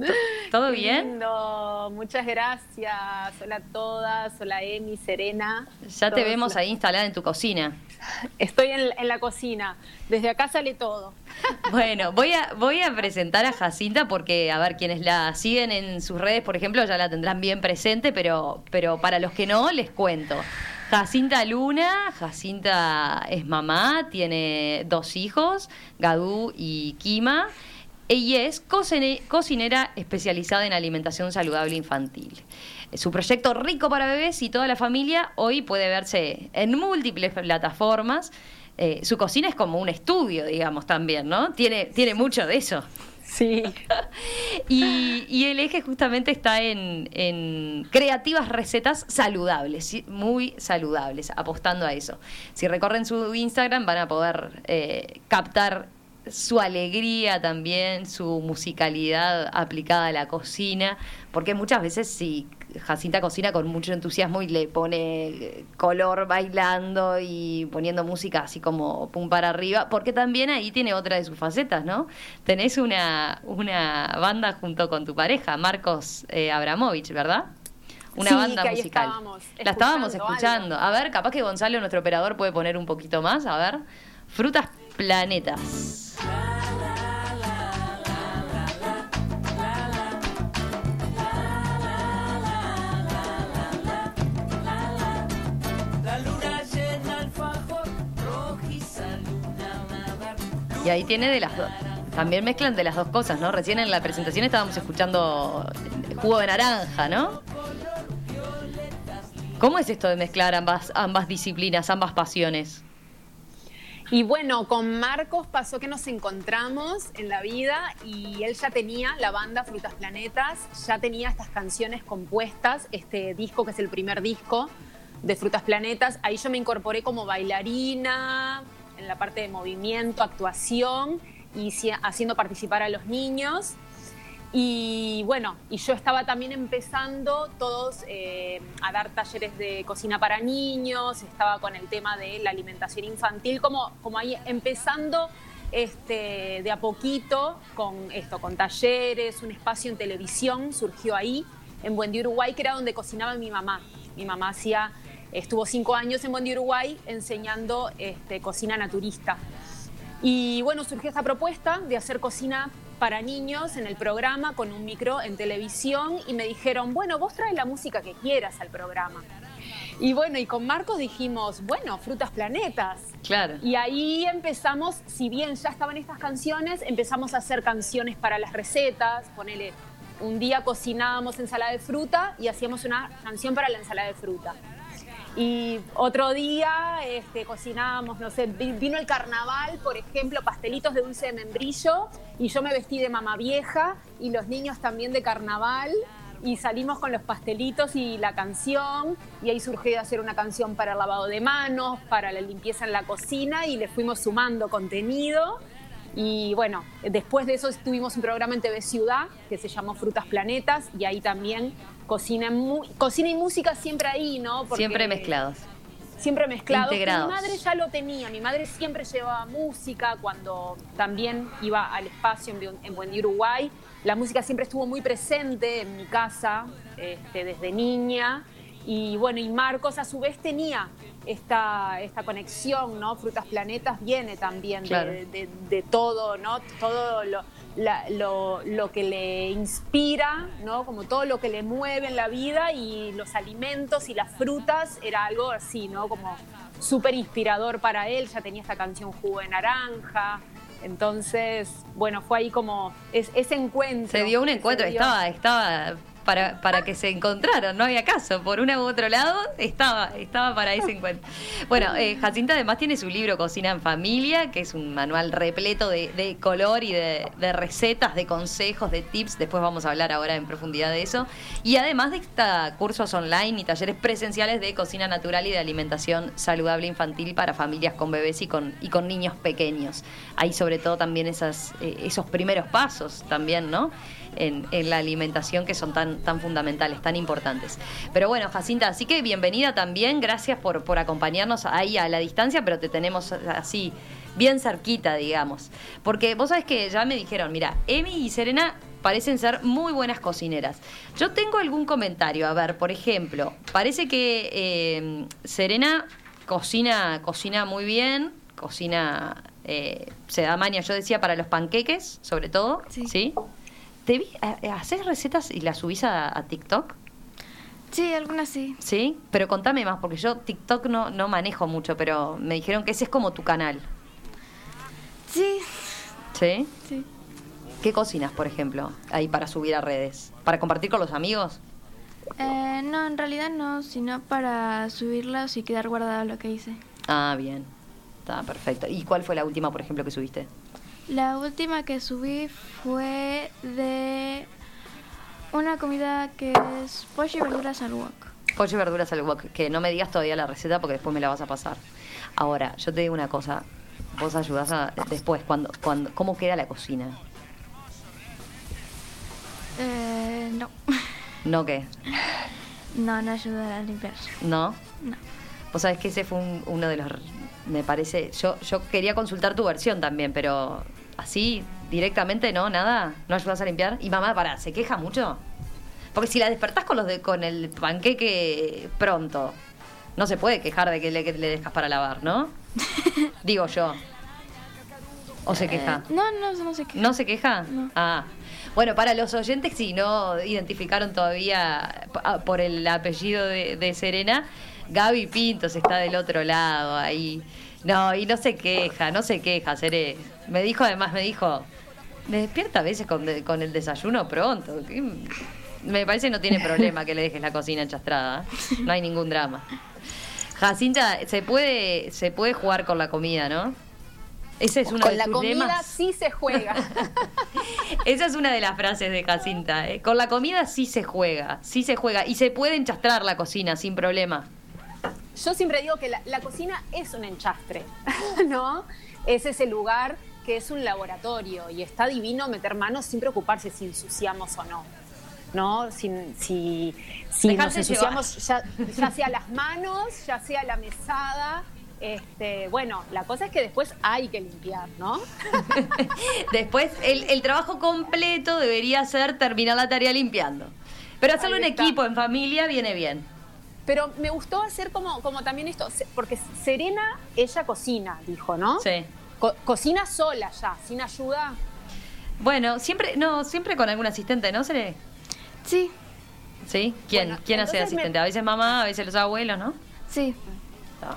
¿To- ¿Todo bien? lindo, muchas gracias. Hola a todas, hola Emi, Serena. Ya te vemos la- ahí instalada en tu cocina. Estoy en, en la cocina. Desde acá sale todo. Bueno, voy a, voy a presentar a Jacinta porque, a ver, quienes la siguen en sus redes, por ejemplo, ya la tendrán bien presente, pero, pero para los que no, les cuento. Jacinta Luna, Jacinta es mamá, tiene dos hijos, Gadú y Kima. Ella es cocine- cocinera especializada en alimentación saludable infantil. Su proyecto Rico para Bebés y toda la familia hoy puede verse en múltiples plataformas. Eh, su cocina es como un estudio, digamos, también, ¿no? Tiene, tiene mucho de eso. Sí. Y, y el eje justamente está en, en creativas recetas saludables, muy saludables, apostando a eso. Si recorren su Instagram van a poder eh, captar su alegría también, su musicalidad aplicada a la cocina, porque muchas veces si Jacinta cocina con mucho entusiasmo y le pone eh, color bailando y poniendo música así como pum para arriba, porque también ahí tiene otra de sus facetas, ¿no? Tenés una, una banda junto con tu pareja, Marcos eh, Abramovich, ¿verdad? Una Sí, banda que musical. estábamos La estábamos escuchando escuchando. A ver, capaz que Gonzalo, nuestro operador, puede poner un poquito más, a ver. Frutas Planetas. Y ahí tiene de las dos. También mezclan de las dos cosas, ¿no? Recién en la presentación estábamos escuchando jugo de naranja, ¿no? ¿Cómo es esto de mezclar ambas, ambas disciplinas, ambas pasiones? Y bueno, con Marcos pasó que nos encontramos en la vida y él ya tenía la banda Frutas Planetas, ya tenía estas canciones compuestas, este disco que es el primer disco de Frutas Planetas. Ahí yo me incorporé como bailarina, en la parte de movimiento, actuación y haciendo participar a los niños. Y bueno, y yo estaba también empezando todos eh, a dar talleres de cocina para niños, estaba con el tema de la alimentación infantil, como, como ahí empezando este, de a poquito con esto, con talleres, un espacio en televisión surgió ahí, en Buen Día Uruguay, que era donde cocinaba mi mamá. Mi mamá hacía, estuvo cinco años en Buen Día Uruguay enseñando este, cocina naturista. Y bueno, surgió esta propuesta de hacer cocina para niños en el programa con un micro en televisión y me dijeron, bueno, vos trae la música que quieras al programa. Y bueno, y con Marcos dijimos, bueno, Frutas Planetas. Claro. Y ahí empezamos, si bien ya estaban estas canciones, empezamos a hacer canciones para las recetas, ponele, un día cocinábamos ensalada de fruta y hacíamos una canción para la ensalada de fruta. Y otro día este, cocinábamos, no sé, vi- vino el carnaval, por ejemplo, pastelitos de dulce de membrillo, y yo me vestí de mamá vieja, y los niños también de carnaval, y salimos con los pastelitos y la canción, y ahí surgió hacer una canción para el lavado de manos, para la limpieza en la cocina, y le fuimos sumando contenido. Y bueno, después de eso tuvimos un programa en TV Ciudad que se llamó Frutas Planetas, y ahí también cocina, mu- cocina y música siempre ahí, ¿no? Porque- Siempre mezclados. siempre mezclados. Integrados. Mi madre ya lo tenía, mi madre siempre llevaba música cuando también iba al espacio en, en Buen Día Uruguay. La música siempre estuvo muy presente en mi casa este, desde niña. Y bueno, y Marcos a su vez tenía esta, esta conexión, ¿no? Frutas Planetas viene también de- Claro. de, de todo, ¿no? Todo lo, la- lo, lo que le inspira, ¿no? Como todo lo que le mueve en la vida y los alimentos y las frutas era algo así, ¿no? Como súper inspirador para él. Ya tenía esta canción Jugo de Naranja. Entonces, bueno, fue ahí como es- ese encuentro. Se dio un encuentro, dio. estaba, estaba para, para que se encontraran, no había caso. Por uno u otro lado, estaba, estaba para ese encuentro. Bueno, eh, Jacinta además tiene su libro Cocina en Familia, que es un manual repleto de, de color y de, de recetas, de consejos, de tips. Después vamos a hablar ahora en profundidad de eso. Y además de esta, cursos online y talleres presenciales de cocina natural y de alimentación saludable infantil para familias con bebés y con, y con niños pequeños. Hay sobre todo también esas, eh, esos primeros pasos también, ¿no? En, en la alimentación que son tan, tan fundamentales, tan importantes. Pero bueno, Jacinta, así que bienvenida también, gracias por, por acompañarnos ahí a la distancia, pero te tenemos así bien cerquita, digamos. Porque vos sabés que ya me dijeron, mira, Emi y Serena parecen ser muy buenas cocineras. Yo tengo algún comentario, a ver, por ejemplo, parece que eh, Serena cocina, cocina muy bien, cocina, eh, se da maña, yo decía, para los panqueques, sobre todo, Sí. ¿sí? ¿Te vi, ha- ¿Haces recetas y las subís a, a TikTok? Sí, algunas sí. ¿Sí? Pero contame más, porque yo TikTok no, no manejo mucho, pero me dijeron que ese es como tu canal. Sí, ¿Sí? sí. ¿Qué cocinas, por ejemplo, ahí para subir a redes? ¿Para compartir con los amigos? Eh, no, en realidad no, sino para subirlas y quedar guardado lo que hice. Ah, bien. Está perfecto. ¿Y cuál fue la última, por ejemplo, que subiste? La última que subí fue de una comida que es pollo y verduras al wok. Pollo y verduras al wok. Que no me digas todavía la receta porque después me la vas a pasar. Ahora, yo te digo una cosa. Vos ayudás a... Después, cuando, cuando, ¿cómo queda la cocina? Eh, no, ¿No qué? no, no ayuda a limpiar. ¿No? No. Vos sabés que ese fue un- uno de los... Me parece... Yo, yo quería consultar tu versión también, pero así, directamente, ¿no? Nada. ¿No ayudas a limpiar? Y mamá, para, ¿se queja mucho? Porque si la despertás con los de, con el panqueque pronto, no se puede quejar de que le, que le dejas para lavar, ¿no? Digo yo. ¿O se queja? No, no, no sé qué. ¿No se queja? No. Ah. Bueno, para los oyentes, si no identificaron todavía ah, por el apellido de, de Serena, Gaby Pintos está del otro lado ahí. No, y no se queja, no se queja, Seré. Me dijo, además, me dijo, me despierta a veces con, de- con el desayuno pronto. ¿Qué? Me parece que no tiene problema que le dejes la cocina enchastrada. ¿eh? No hay ningún drama. Jacinta, se puede, se puede jugar con la comida, ¿no? Ese es uno Con de la comida lemas. sí se juega. Esa es una de las frases de Jacinta. ¿eh? Con la comida sí se juega, sí se juega. Y se puede enchastrar la cocina sin problema. Yo siempre digo que la, la cocina es un enchastre, ¿no? Es ese lugar que es un laboratorio y está divino meter manos sin preocuparse si ensuciamos o no. ¿No? Sin- si si nos ensuciamos, ya, ya sea las manos, ya sea la mesada. Este, bueno, la cosa es que después hay que limpiar, ¿no? Después, el, el trabajo completo debería ser terminar la tarea limpiando. Pero hacerlo en equipo, en familia, viene bien. Pero me gustó hacer como, como también esto, porque Serena, ella cocina, dijo, ¿no? Sí. Co- cocina sola ya, sin ayuda. Bueno, siempre, no, siempre con algún asistente, ¿no, Seré? Sí, ¿Sí? ¿Quién, Bueno, ¿quién hace me- asistente? A veces mamá, a veces los abuelos, ¿no? sí.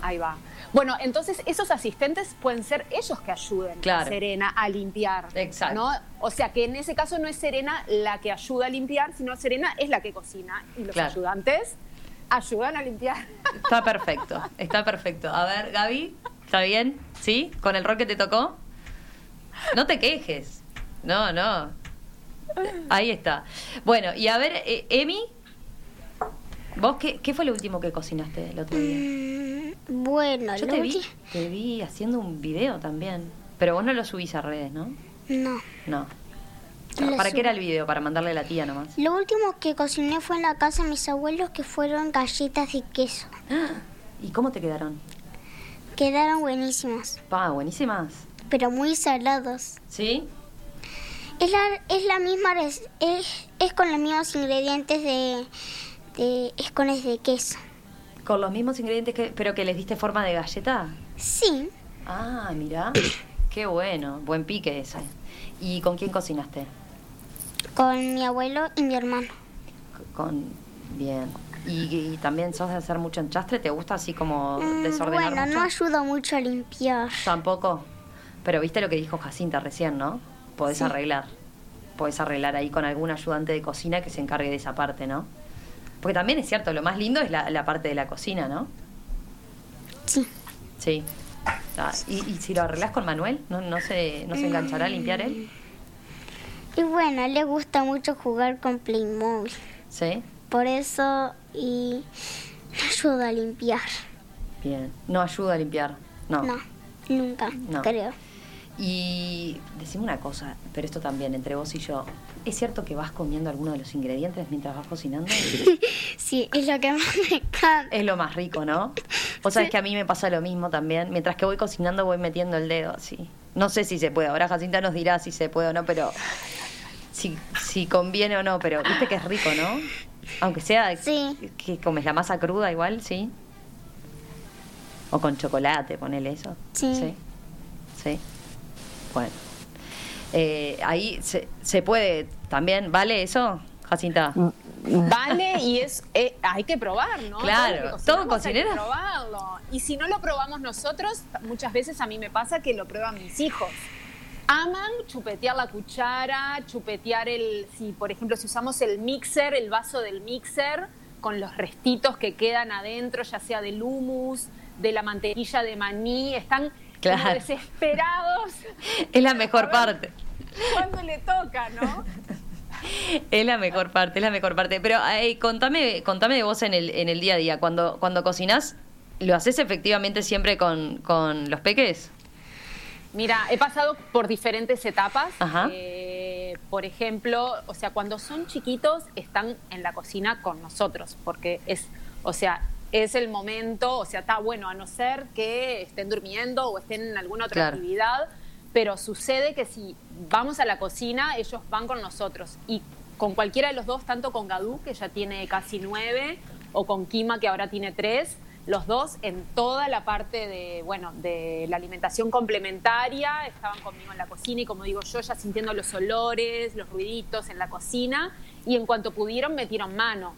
Ahí va. Bueno, entonces esos asistentes pueden ser ellos que ayuden Claro. a Serena a limpiar. Exacto. ¿no? O sea que en ese caso no es Serena la que ayuda a limpiar, sino Serena es la que cocina y los Claro. ayudantes ayudan a limpiar. Está perfecto, está perfecto. A ver, Gaby, ¿está bien? ¿Sí? ¿Con el rol que te tocó? No te quejes. No, no. Ahí está. Bueno, y a ver, eh, Emi, ¿vos qué, qué fue lo último que cocinaste el otro día? Mm, bueno, Yo lo te vi, te vi haciendo un video también. Pero vos no lo subís a redes, ¿no? No. No. ¿Para qué era el video? Para mandarle a la tía nomás. Lo último que cociné fue en la casa de mis abuelos que fueron galletas de queso. ¿Y cómo te quedaron? Quedaron buenísimas, Pa, buenísimas. pero muy salados. ¿Sí? Es la, es la misma, es, es con los mismos ingredientes de, de escones de queso. Con los mismos ingredientes que, pero que les diste forma de galleta. Sí, Ah, mira. Qué bueno. Buen pique ese. ¿Y con quién cocinaste? con mi abuelo y mi hermano. Con. Bien. ¿Y, y también sos de hacer mucho enchastre? ¿Te gusta así como Mm, desordenar bueno, mucho? no ayuda mucho a limpiar. Tampoco. Pero viste lo que dijo Jacinta recién, ¿no? Podés Sí. arreglar. Podés arreglar ahí con algún ayudante de cocina que se encargue de esa parte, ¿no? Porque también es cierto, lo más lindo es la, la parte de la cocina, ¿no? Sí. Sí. Ah, ¿Y, y si lo arreglás con Manuel? ¿No, no, se, ¿No se enganchará a limpiar él? Y bueno, le gusta mucho jugar con Playmobil. Sí. Por eso y me ayuda a limpiar. Bien. No ayuda a limpiar. No. No, nunca, No. creo. Y decime una cosa, pero esto también, entre vos y yo. ¿Es cierto que vas comiendo alguno de los ingredientes mientras vas cocinando? Sí, es lo que más me encanta. Es lo más rico, ¿no? Vos sabés que a mí me pasa lo mismo también. Mientras que voy cocinando voy metiendo el dedo así. No sé si se puede. Ahora Jacinta nos dirá si se puede o no, pero si, si conviene o no. Pero viste que es rico, ¿no? Aunque sea Sí. que comes la masa cruda igual, ¿sí? O con chocolate, ponele eso. Sí. Sí. Sí. Bueno. Eh, ahí se, se puede también, ¿vale eso, Jacinta? Vale, y es eh, hay que probar, ¿no? Claro, todo cocinamos hay que cocinero. probarlo. Y si no lo probamos nosotros, muchas veces a mí me pasa que lo prueban mis hijos. Aman chupetear la cuchara, chupetear el, si por ejemplo si usamos el mixer, el vaso del mixer, con los restitos que quedan adentro, ya sea del hummus, de la mantequilla de maní, están como desesperados Es la mejor parte. cuando le toca, ¿no? Es la mejor parte, es la mejor parte. Pero eh, contame, contame de vos en el, en el día a día. Cuando, cuando cocinás, ¿lo haces efectivamente siempre con, con los peques? Mira, he pasado por diferentes etapas. Ajá. Eh, por ejemplo, o sea, cuando son chiquitos están en la cocina con nosotros, porque es, o sea, es el momento, o sea, está bueno, a no ser que estén durmiendo o estén en alguna otra Claro. actividad, pero sucede que si vamos a la cocina, ellos van con nosotros. Y con cualquiera de los dos, tanto con Gadú, que ya tiene casi nueve, o con Kima, que ahora tiene tres, los dos en toda la parte de, bueno, de la alimentación complementaria, estaban conmigo en la cocina y como digo yo, ya sintiendo los olores, los ruiditos en la cocina y en cuanto pudieron metieron mano,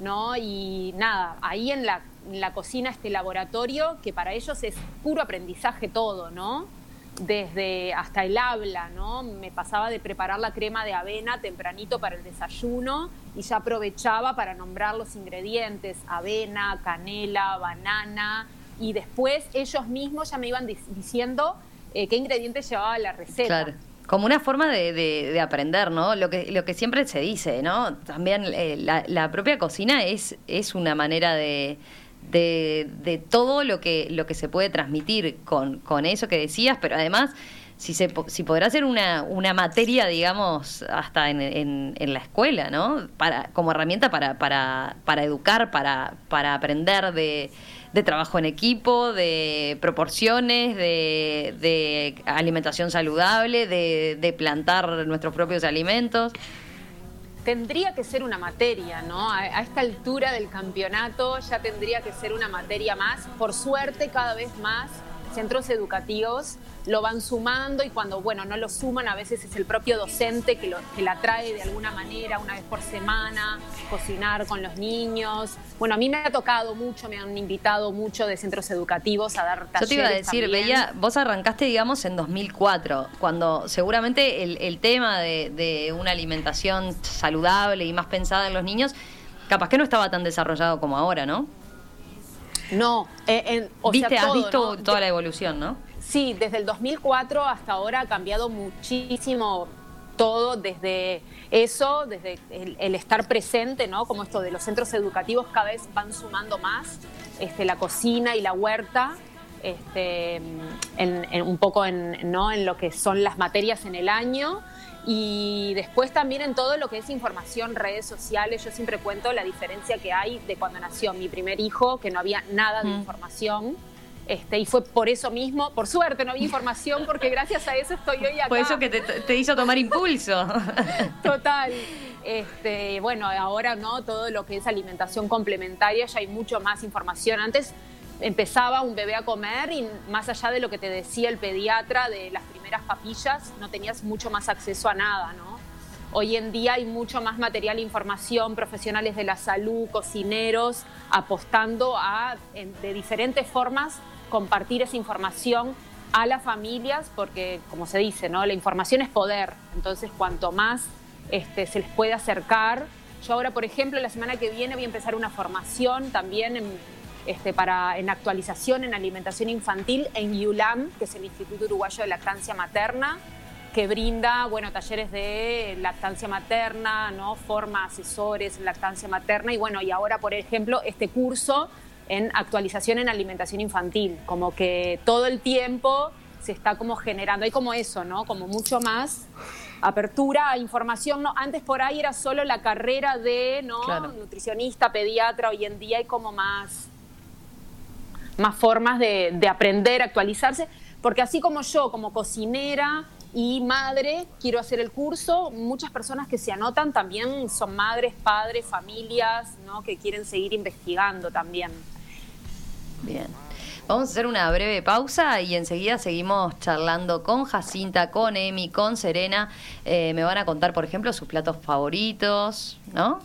¿no? Y nada, ahí en la, en la cocina este laboratorio que para ellos es puro aprendizaje todo, ¿no? Desde hasta el habla, ¿no? Me pasaba de preparar la crema de avena tempranito para el desayuno y ya aprovechaba para nombrar los ingredientes, avena, canela, banana, y después ellos mismos ya me iban diciendo eh, qué ingredientes llevaba la receta. Claro. Como una forma de, de, aprender, ¿no? Lo que, lo que siempre se dice, ¿no? También eh, la, la propia cocina es, es una manera de, de, de todo lo que, lo que se puede transmitir con, con eso que decías, pero además si, se, si podrá ser una, una materia, digamos, hasta en, en, la escuela, ¿no? Para, como herramienta para, para, para educar, para, para aprender de, de trabajo en equipo, de proporciones, de, de alimentación saludable, de, de plantar nuestros propios alimentos tendría que ser una materia, ¿no? A, esta altura del campeonato ya tendría que ser una materia más. Por suerte, cada vez más centros educativos lo van sumando y cuando, bueno, no lo suman, a veces es el propio docente que, lo, que la trae de alguna manera, una vez por semana, cocinar con los niños. Bueno, a mí me ha tocado mucho, me han invitado mucho de centros educativos a dar talleres Yo te iba a decir, veía, vos arrancaste, digamos, en 2004, cuando seguramente el, el tema de, de una alimentación saludable y más pensada en los niños, capaz que no estaba tan desarrollado como ahora, ¿no? No, eh, o ¿Viste, has visto toda la evolución, ¿no? Sí, desde el 2004 hasta ahora ha cambiado muchísimo todo, desde eso, desde el, estar presente, ¿no? Como esto de los centros educativos cada vez van sumando más, este, la cocina y la huerta, este, un poco en, ¿no? en lo que son las materias en el año. Y después también en todo lo que es información, redes sociales, yo siempre cuento la diferencia que hay de cuando nació mi primer hijo, que no había nada de información. Este, y fue por eso mismo, por suerte no había información, porque gracias a eso estoy hoy acá. Por eso que te, hizo tomar impulso. Total. Este, bueno, ahora no, todo lo que es alimentación complementaria, ya hay mucho más información. Antes empezaba un bebé a comer y más allá de lo que te decía el pediatra de las primeras papillas, no tenías mucho más acceso a nada, ¿no? Hoy en día hay mucho más material e información, profesionales de la salud, cocineros, apostando a, de diferentes formas, compartir esa información a las familias, porque como se dice, ¿no? la información es poder, entonces cuanto más este, se les puede acercar. Yo ahora, por ejemplo, la semana que viene voy a empezar una formación también en este, para, en actualización en alimentación infantil en IULAM, que es el Instituto Uruguayo de Lactancia Materna, que brinda bueno, talleres de lactancia materna, ¿no? forma asesores en lactancia materna y bueno, y ahora, por ejemplo, este curso en actualización en alimentación infantil, como que todo el tiempo se está como generando, hay como eso, ¿no? Como mucho más apertura a información, ¿no? Antes por ahí era solo la carrera de, ¿no? Nutricionista, pediatra, hoy en día hay como más más formas de, aprender, actualizarse, porque así como yo, como cocinera y madre, quiero hacer el curso, muchas personas que se anotan también son madres, padres, familias, ¿no? que quieren seguir investigando también. Bien. Vamos a hacer una breve pausa y enseguida seguimos charlando con Jacinta, con Emi, con Serena. Eh, me van a contar, por ejemplo, sus platos favoritos, ¿no?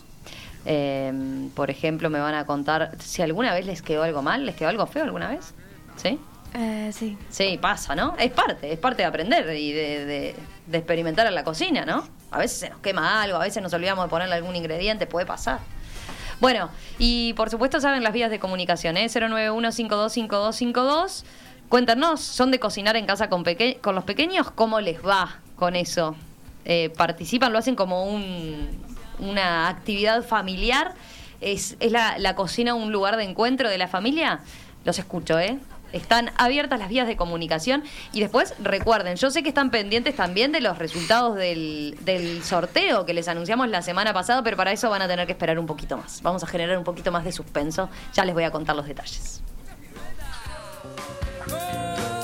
Eh, por ejemplo, me van a contar si alguna vez les quedó algo mal, les quedó algo feo alguna vez. ¿Sí? Eh, sí. Sí, pasa, ¿no? Es parte, es parte de aprender y de, experimentar en la cocina, ¿no? A veces se nos quema algo, a veces nos olvidamos de ponerle algún ingrediente, puede pasar. Bueno, y por supuesto saben las vías de comunicación, ¿eh? 091-525252. Cuéntanos, ¿son de cocinar en casa con, con los pequeños? ¿Cómo les va con eso? Eh, ¿Participan? ¿Lo hacen como un, una actividad familiar? ¿Es, es la, la, cocina un lugar de encuentro de la familia? Los escucho, ¿eh? Están abiertas las vías de comunicación y después recuerden, yo sé que están pendientes también de los resultados del, del sorteo que les anunciamos la semana pasada, pero para eso van a tener que esperar un poquito más. Vamos a generar un poquito más de suspenso, ya les voy a contar los detalles.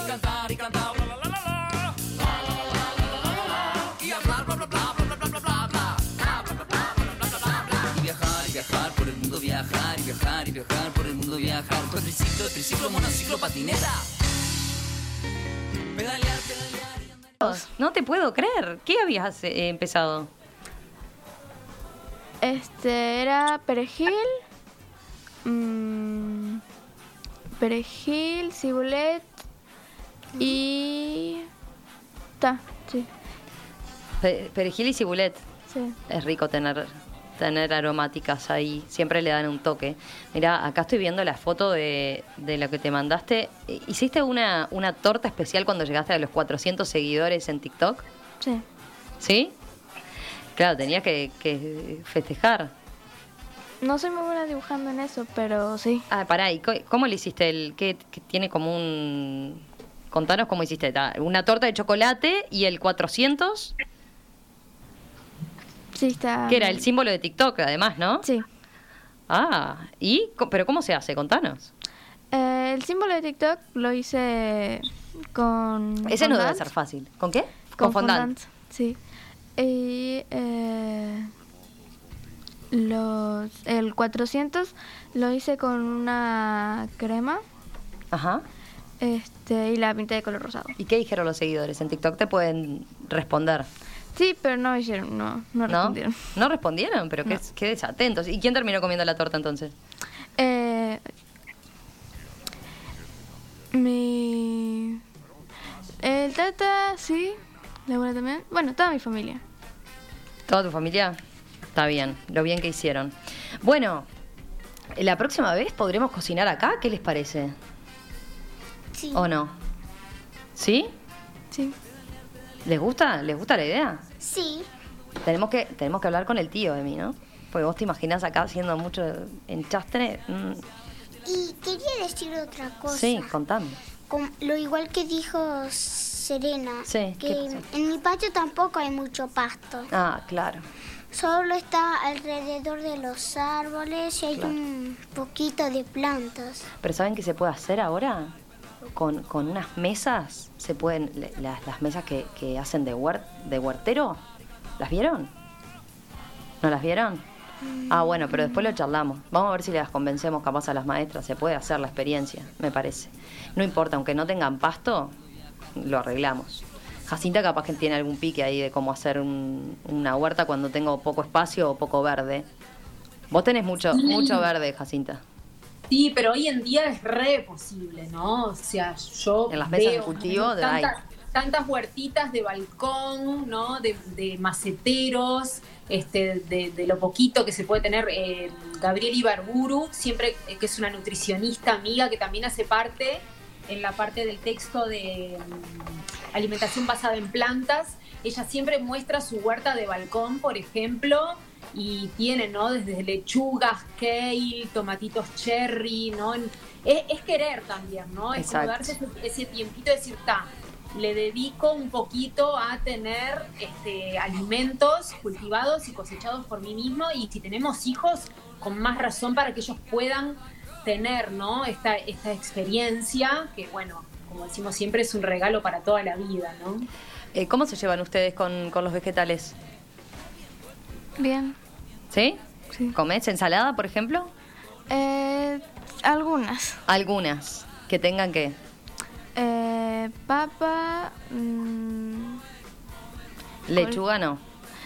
viajar y viajar viajar, por el mundo viajar. Cuatriciclo, triciclo, monociclo, patineta. Pedalear, pedalear y andar. No te puedo creer. ¿Qué habías eh, empezado? Este era perejil, mm, perejil, cibulet y... Ta, sí, Pe- perejil y cibulet. sí. Es rico tener, tener aromáticas ahí. Siempre le dan un toque. Mira, acá estoy viendo la foto de, de lo que te mandaste. ¿Hiciste una, una torta especial cuando llegaste a los 400 seguidores en TikTok? Sí. ¿Sí? Claro, tenías que, que festejar. No soy muy buena dibujando en eso, pero sí. Ah, pará, ¿y cómo le hiciste el que, tiene como un contanos cómo hiciste una torta de chocolate y el 400 Sí, está... que era el símbolo de TikTok además, ¿no? Sí. Ah, ¿y pero cómo se hace? Contanos. Eh, el símbolo de TikTok lo hice con... Ese no debe ser fácil. ¿Con qué? Con fondant. fondant, Sí. Y eh, los, el 400 lo hice con una crema Ajá. este, y la pinté de color rosado. ¿Y qué dijeron los seguidores? En TikTok te pueden responder. Sí, pero no hicieron, no, no ¿No? respondieron. ¿No respondieron? Pero qué, No. qué desatentos. ¿Y quién terminó comiendo la torta entonces? Eh, mi... El tata, sí. La abuela también. Bueno, toda mi familia. ¿Toda tu familia? Está bien, lo bien que hicieron. Bueno, la próxima vez podremos cocinar acá, ¿qué les parece? Sí. ¿O no? ¿Sí? Sí. ¿Les gusta? ¿Les gusta la idea? Sí. Tenemos que, tenemos que hablar con el tío de mí, ¿no? Porque vos te imaginás acá haciendo mucho enchastre. Mm, Y quería decir otra cosa. sí, contame. Lo igual que dijo Serena. Sí, ¿qué Que en mi patio tampoco hay mucho pasto. Ah, claro. Solo está alrededor de los árboles y hay Claro. un poquito de plantas. Pero ¿saben qué se puede hacer ahora? Con, con unas mesas, se pueden, las, las mesas que, que hacen de, huer- de huertero, ¿las vieron? ¿No las vieron? Ah, bueno, pero después lo charlamos. Vamos a ver si las convencemos capaz a las maestras. Se puede hacer la experiencia, me parece. No importa, aunque no tengan pasto, lo arreglamos. Jacinta capaz que tiene algún pique ahí de cómo hacer un- una huerta cuando tengo poco espacio o poco verde. Vos tenés mucho, mucho verde, Jacinta. Sí, pero hoy en día es re posible, ¿no? O sea, yo En las mesas de veo cultivo de tantas, tantas huertitas de balcón, ¿no? De, de maceteros, este, de, de lo poquito que se puede tener. Eh, Gabriel Ibarburu, siempre eh, que es una nutricionista amiga que también hace parte en la parte del texto de mm, alimentación basada en plantas. Ella siempre muestra su huerta de balcón, por ejemplo, y tiene, ¿no? Desde lechugas, kale, tomatitos cherry, ¿no? Es, es querer también, ¿no? Es como Exacto. darse ese, ese tiempito de decir, ta, le dedico un poquito a tener este, alimentos cultivados y cosechados por mí mismo y si tenemos hijos, con más razón para que ellos puedan tener, ¿no? Esta, esta experiencia que, bueno, como decimos siempre, es un regalo para toda la vida, ¿no? Eh, ¿Cómo se llevan ustedes con, con los vegetales? Bien. ¿Sí? Sí. ¿Comés ensalada, por ejemplo? Eh, algunas. Algunas. Que tengan que. Eh, papa. mm, Lechuga no.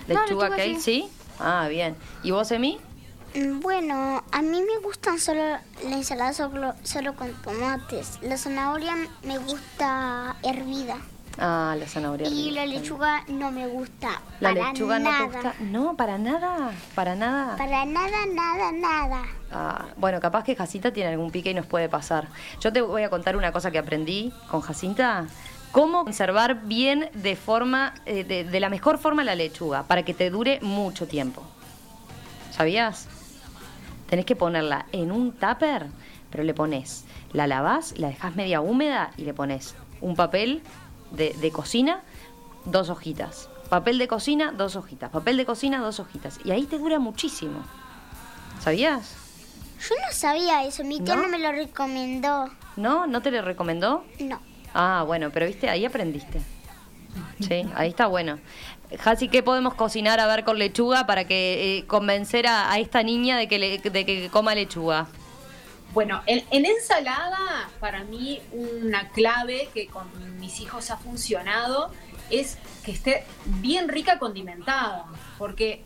Lechuga, lechuga kale, sí. sí. Ah, bien. ¿Y vos, Emi? Mm, Bueno, a mí me gustan solo la ensalada solo, solo con tomates. La zanahoria me gusta hervida. Ah, la zanahoria. Y la lechuga no me gusta. La para lechuga nada. no te gusta. No, para nada. Para nada. Para nada, nada, nada. Ah, bueno, capaz que Jacinta tiene algún pique y nos puede pasar. Yo te voy a contar una cosa que aprendí con Jacinta. Cómo conservar bien de forma, eh, de, de la mejor forma la lechuga, para que te dure mucho tiempo. ¿Sabías? Tenés que ponerla en un tupper, pero le pones, la lavás, la dejas media húmeda y le pones un papel de, de cocina, dos hojitas. Papel de cocina, dos hojitas. Papel de cocina, dos hojitas. Y ahí te dura muchísimo. ¿Sabías? Yo no sabía eso, mi tía ¿No? no, me lo recomendó. ¿No? ¿No te lo recomendó? No. Ah, bueno, pero viste, ahí aprendiste. Sí, ahí está bueno. Hasi, ¿qué podemos cocinar a ver con lechuga para que eh, convencer a, a esta niña de que, le- de que coma lechuga? Bueno, en, en ensalada, para mí una clave que con mis hijos ha funcionado es que esté bien rica condimentada, porque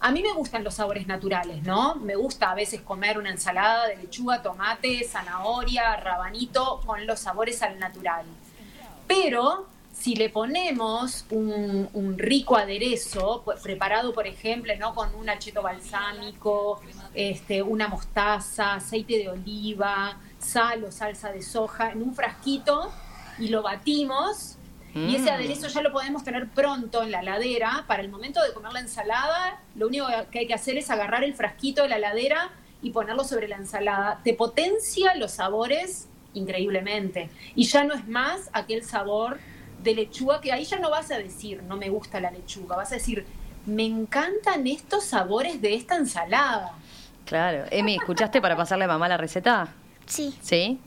a mí me gustan los sabores naturales, ¿no? Me gusta a veces comer una ensalada de lechuga, tomate, zanahoria, rabanito con los sabores al natural. Pero si le ponemos un, un rico aderezo, pues, preparado, por ejemplo, ¿no? con un acheto balsámico, este, una mostaza, aceite de oliva, sal o salsa de soja, en un frasquito y lo batimos. Y ese Mm. aderezo ya lo podemos tener pronto en la ladera. Para el momento de comer la ensalada, lo único que hay que hacer es agarrar el frasquito de la ladera y ponerlo sobre la ensalada. Te potencia los sabores increíblemente. Y ya no es más aquel sabor de lechuga que ahí ya no vas a decir no me gusta la lechuga, vas a decir me encantan estos sabores de esta ensalada. Claro. Emi, ¿escuchaste para pasarle a mamá la receta? Sí. ¿Sí?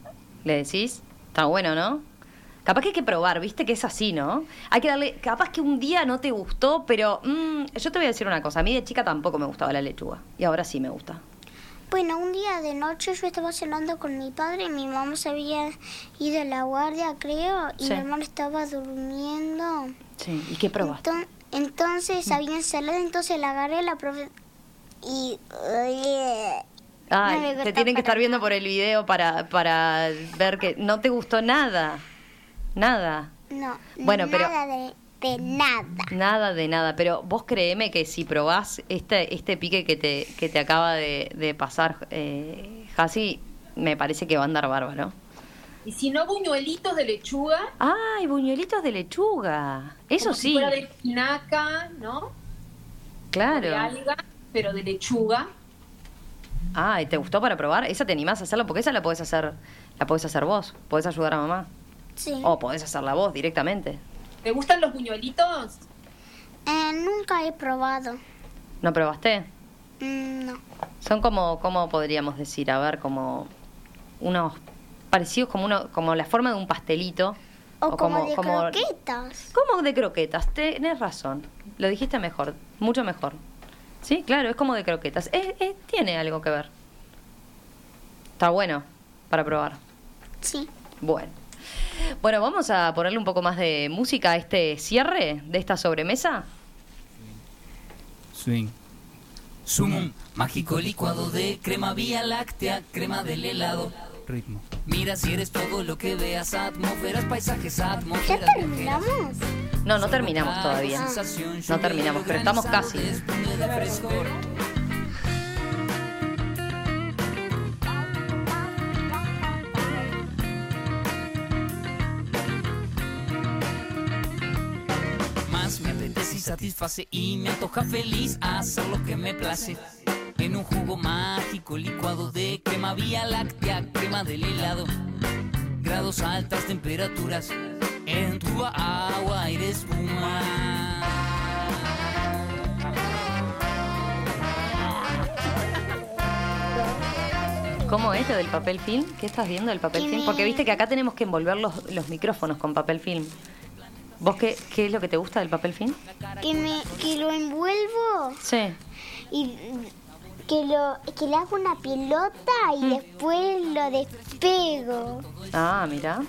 ¿Le decís? Está bueno, ¿no? Capaz que hay que probar, viste que es así, ¿no? Hay que darle. Capaz que un día no te gustó, pero. mm, yo te voy a decir una cosa. A mí de chica tampoco me gustaba la lechuga. Y ahora sí me gusta. Bueno, un día de noche yo estaba cenando con mi padre y mi mamá se había ido a la guardia, creo, y Sí. mi hermano estaba durmiendo. Sí. ¿Y qué probaste? Enton- entonces había ensalada, entonces la agarré, la probé y... Ay, no te tienen que estar viendo por el video para, para ver que no te gustó nada. Nada. No, Bueno, pero- nada de, de nada. Nada de nada. Pero vos créeme que si probás este, este pique que te, que te acaba de, de pasar, eh, Hasi, me parece que va a andar bárbaro. Y si no, buñuelitos de lechuga. ¡Ay, buñuelitos de lechuga! Eso como si sí. fuera de espinaca, ¿no? De Claro. alga, pero de lechuga. Ay, ¿te gustó para probar? ¿Esa te animás a hacerla? Porque esa la podés hacer, la podés hacer vos. Podés ayudar a mamá. Sí. O podés hacerla vos directamente. ¿Te gustan los buñuelitos? Eh, nunca he probado. ¿No probaste? Mm, no. Son como, ¿cómo podríamos decir? A ver, como unos parecidos como uno, como la forma de un pastelito. O, como, de croquetas. Como de croquetas, tenés razón. Lo dijiste mejor, mucho mejor. Sí, claro, es como de croquetas. Eh, eh, tiene algo que ver. Está bueno para probar. Sí. Bueno. Bueno, vamos a ponerle un poco más de música a este cierre de esta sobremesa. Swing. Sumum, mágico licuado de crema vía láctea, crema del helado. Ritmo. Mira si eres todo lo que veas, atmósferas, paisajes, ¿Ya atmósferas. terminamos? No, no terminamos todavía. No terminamos, pero estamos casi. Más me apetece y satisface y me antoja feliz hacer lo que me place. En un jugo mágico licuado de crema vía láctea, crema del helado. Grados altas temperaturas, en tu agua aire espuma. ¿Cómo es lo del papel film? ¿Qué estás viendo del papel film? Porque viste que acá tenemos que envolver los, los micrófonos con papel film. ¿Vos qué, qué es lo que te gusta del papel film? Que, me, que lo envuelvo Sí. y que, lo, que le hago una pelota y Mm. después lo despego. Ah, mira.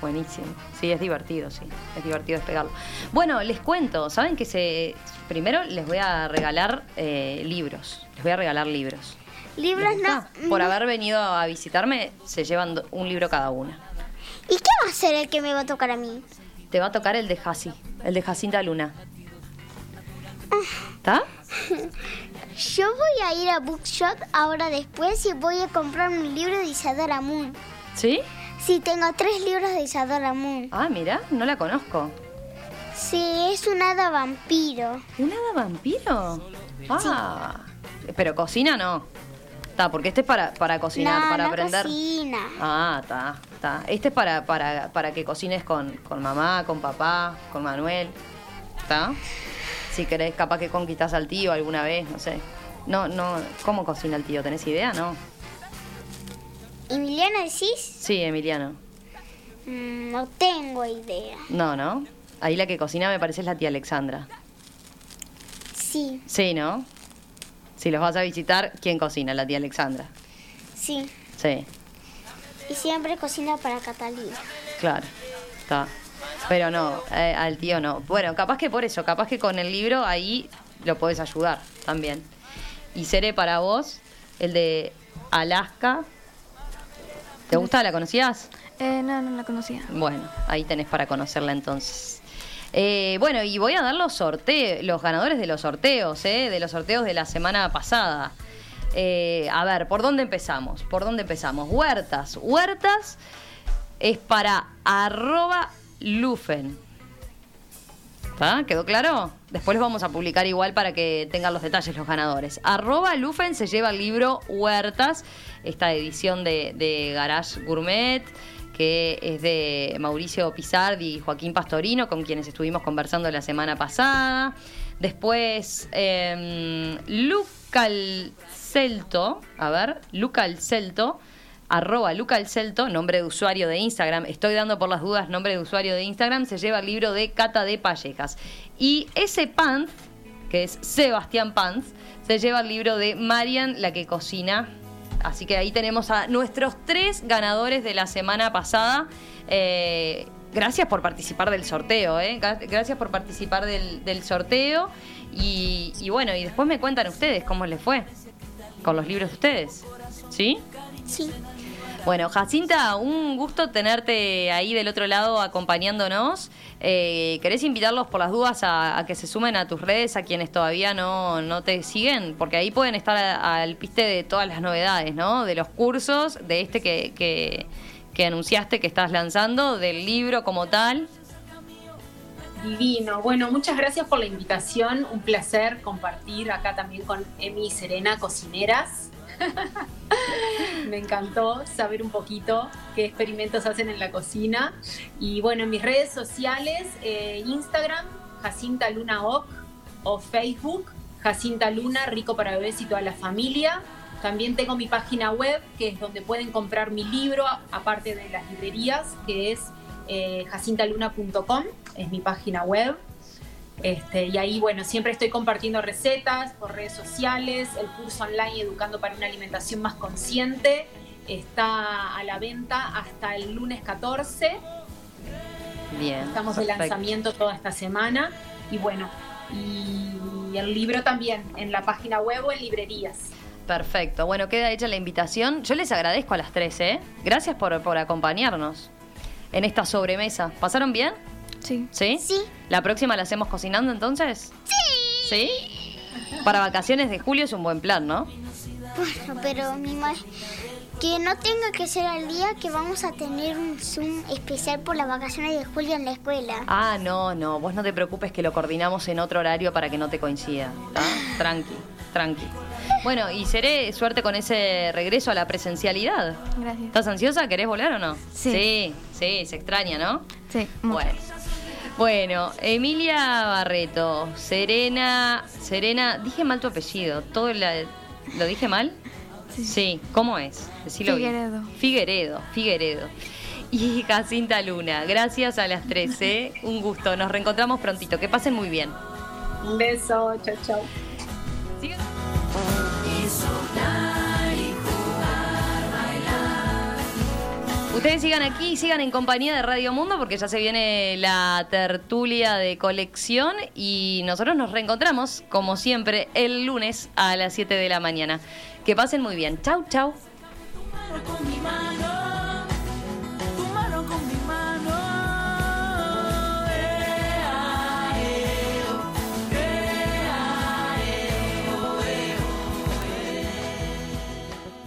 Buenísimo. Sí, es divertido, sí. Es divertido despegarlo. Bueno, les cuento. ¿Saben que se... Primero les voy a regalar eh, libros. Les voy a regalar libros. Libros ¿Les no. Por haber venido a visitarme, se llevan un libro cada una. ¿Y qué va a ser el que me va a tocar a mí? Te va a tocar el de Jasi, el de Jacinta Luna. ¿Está? Yo voy a ir a Bookshop ahora después y voy a comprar un libro de Isadora Moon. ¿Sí? Sí, tengo tres libros de Isadora Moon. Ah, mira, no la conozco. Sí, es un hada vampiro. ¿Un hada vampiro? Ah, pero cocina no. Está, porque este es para, para cocinar, no, para no aprender. cocina. Ah, está, está. Este es para, para, para que cocines con, con mamá, con papá, con Manuel. ¿Está? Si querés, capaz que conquistás al tío alguna vez, no sé. No, no, ¿cómo cocina el tío? ¿Tenés idea? No. ¿Emiliano decís? Sí, Emiliano. Mm, no tengo idea. No, ¿no? Ahí la que cocina me parece es la tía Alexandra. Sí, Sí, ¿no? Si los vas a visitar, ¿quién cocina? La tía Alexandra. sí. Sí, Y siempre cocina para Catalina. claro. Está. Pero no, eh, al tío no. Bueno, capaz que por eso, capaz que con el libro ahí lo podés ayudar también. Y seré para vos el de Alaska. ¿Te gusta? ¿La conocías? Eh, no, no la conocía. Bueno, ahí tenés para conocerla entonces. Eh, bueno, y voy a dar los sorteos, los ganadores de los sorteos, ¿eh? de los sorteos de la semana pasada. Eh, a ver, ¿por dónde empezamos? ¿Por dónde empezamos? Huertas. Huertas es para arroba lufen. ¿Está? ¿Quedó claro? Después vamos a publicar igual para que tengan los detalles los ganadores. Arroba Lufen se lleva el libro Huertas, esta edición de, de Garage Gourmet, que es de Mauricio Pizardi y Joaquín Pastorino, con quienes estuvimos conversando la semana pasada. Después, eh, Lucal Celto, a ver, Lucal Celto arroba Luca el Celto, nombre de usuario de Instagram, estoy dando por las dudas nombre de usuario de Instagram, se lleva el libro de Cata de Pallejas. Y ese Panz, que es Sebastián Panz, se lleva el libro de Marian, la que cocina. Así que ahí tenemos a nuestros tres ganadores de la semana pasada. Eh, gracias por participar del sorteo, ¿eh? Gra- Gracias por participar del, del sorteo. Y, y bueno, y después me cuentan ustedes cómo les fue con los libros de ustedes. ¿Sí? Sí. Bueno, Jacinta, un gusto tenerte ahí del otro lado acompañándonos. Eh, ¿Querés invitarlos por las dudas a, a que se sumen a tus redes, a quienes todavía no, no te siguen? Porque ahí pueden estar al piste de todas las novedades, ¿no? De los cursos, de este que, que, que anunciaste que estás lanzando, del libro como tal. Divino. Bueno, muchas gracias por la invitación. Un placer compartir acá también con Emi y Serena, cocineras. Me encantó saber un poquito qué experimentos hacen en la cocina. Y bueno, en mis redes sociales, eh, Instagram, Jacinta Luna Oc, o Facebook, Jacinta Luna, Rico para Bebés y toda la familia. También tengo mi página web, que es donde pueden comprar mi libro, aparte de las librerías, que es eh, jacintaluna.com, es mi página web. Este, y ahí, bueno, siempre estoy compartiendo recetas por redes sociales, el curso online Educando para una alimentación más consciente está a la venta hasta el lunes 14. Bien. Estamos de lanzamiento toda esta semana. Y bueno, y el libro también en la página web o en librerías. Perfecto. Bueno, queda hecha la invitación. Yo les agradezco a las tres, ¿eh? Gracias por, por acompañarnos en esta sobremesa. ¿Pasaron bien? Sí. ¿Sí? Sí. ¿La próxima la hacemos cocinando entonces? Sí. ¿Sí? Para vacaciones de julio es un buen plan, ¿no? Bueno, pero mi ma- que no tenga que ser al día que vamos a tener un Zoom especial por las vacaciones de julio en la escuela. Ah, no, no. Vos no te preocupes que lo coordinamos en otro horario para que no te coincida. ¿tá? Tranqui, tranqui. Bueno, y seré suerte con ese regreso a la presencialidad. Gracias. ¿Estás ansiosa? ¿Querés volar o no? Sí. Sí, sí, se extraña, ¿no? Sí, mucho. Bueno. Bueno, Emilia Barreto, Serena, Serena, dije mal tu apellido, todo la- lo dije mal. Sí. ¿cómo es? Decilo bien. Figueredo. Figueredo, Figueredo. Y Jacinta Luna, gracias a las 13, un gusto, nos reencontramos prontito, que pasen muy bien. Un beso, chao, chao. Ustedes sigan aquí, sigan en compañía de Radio Mundo porque ya se viene la tertulia de colección y nosotros nos reencontramos, como siempre, el lunes a las 7 de la mañana. Que pasen muy bien. Chau, chau.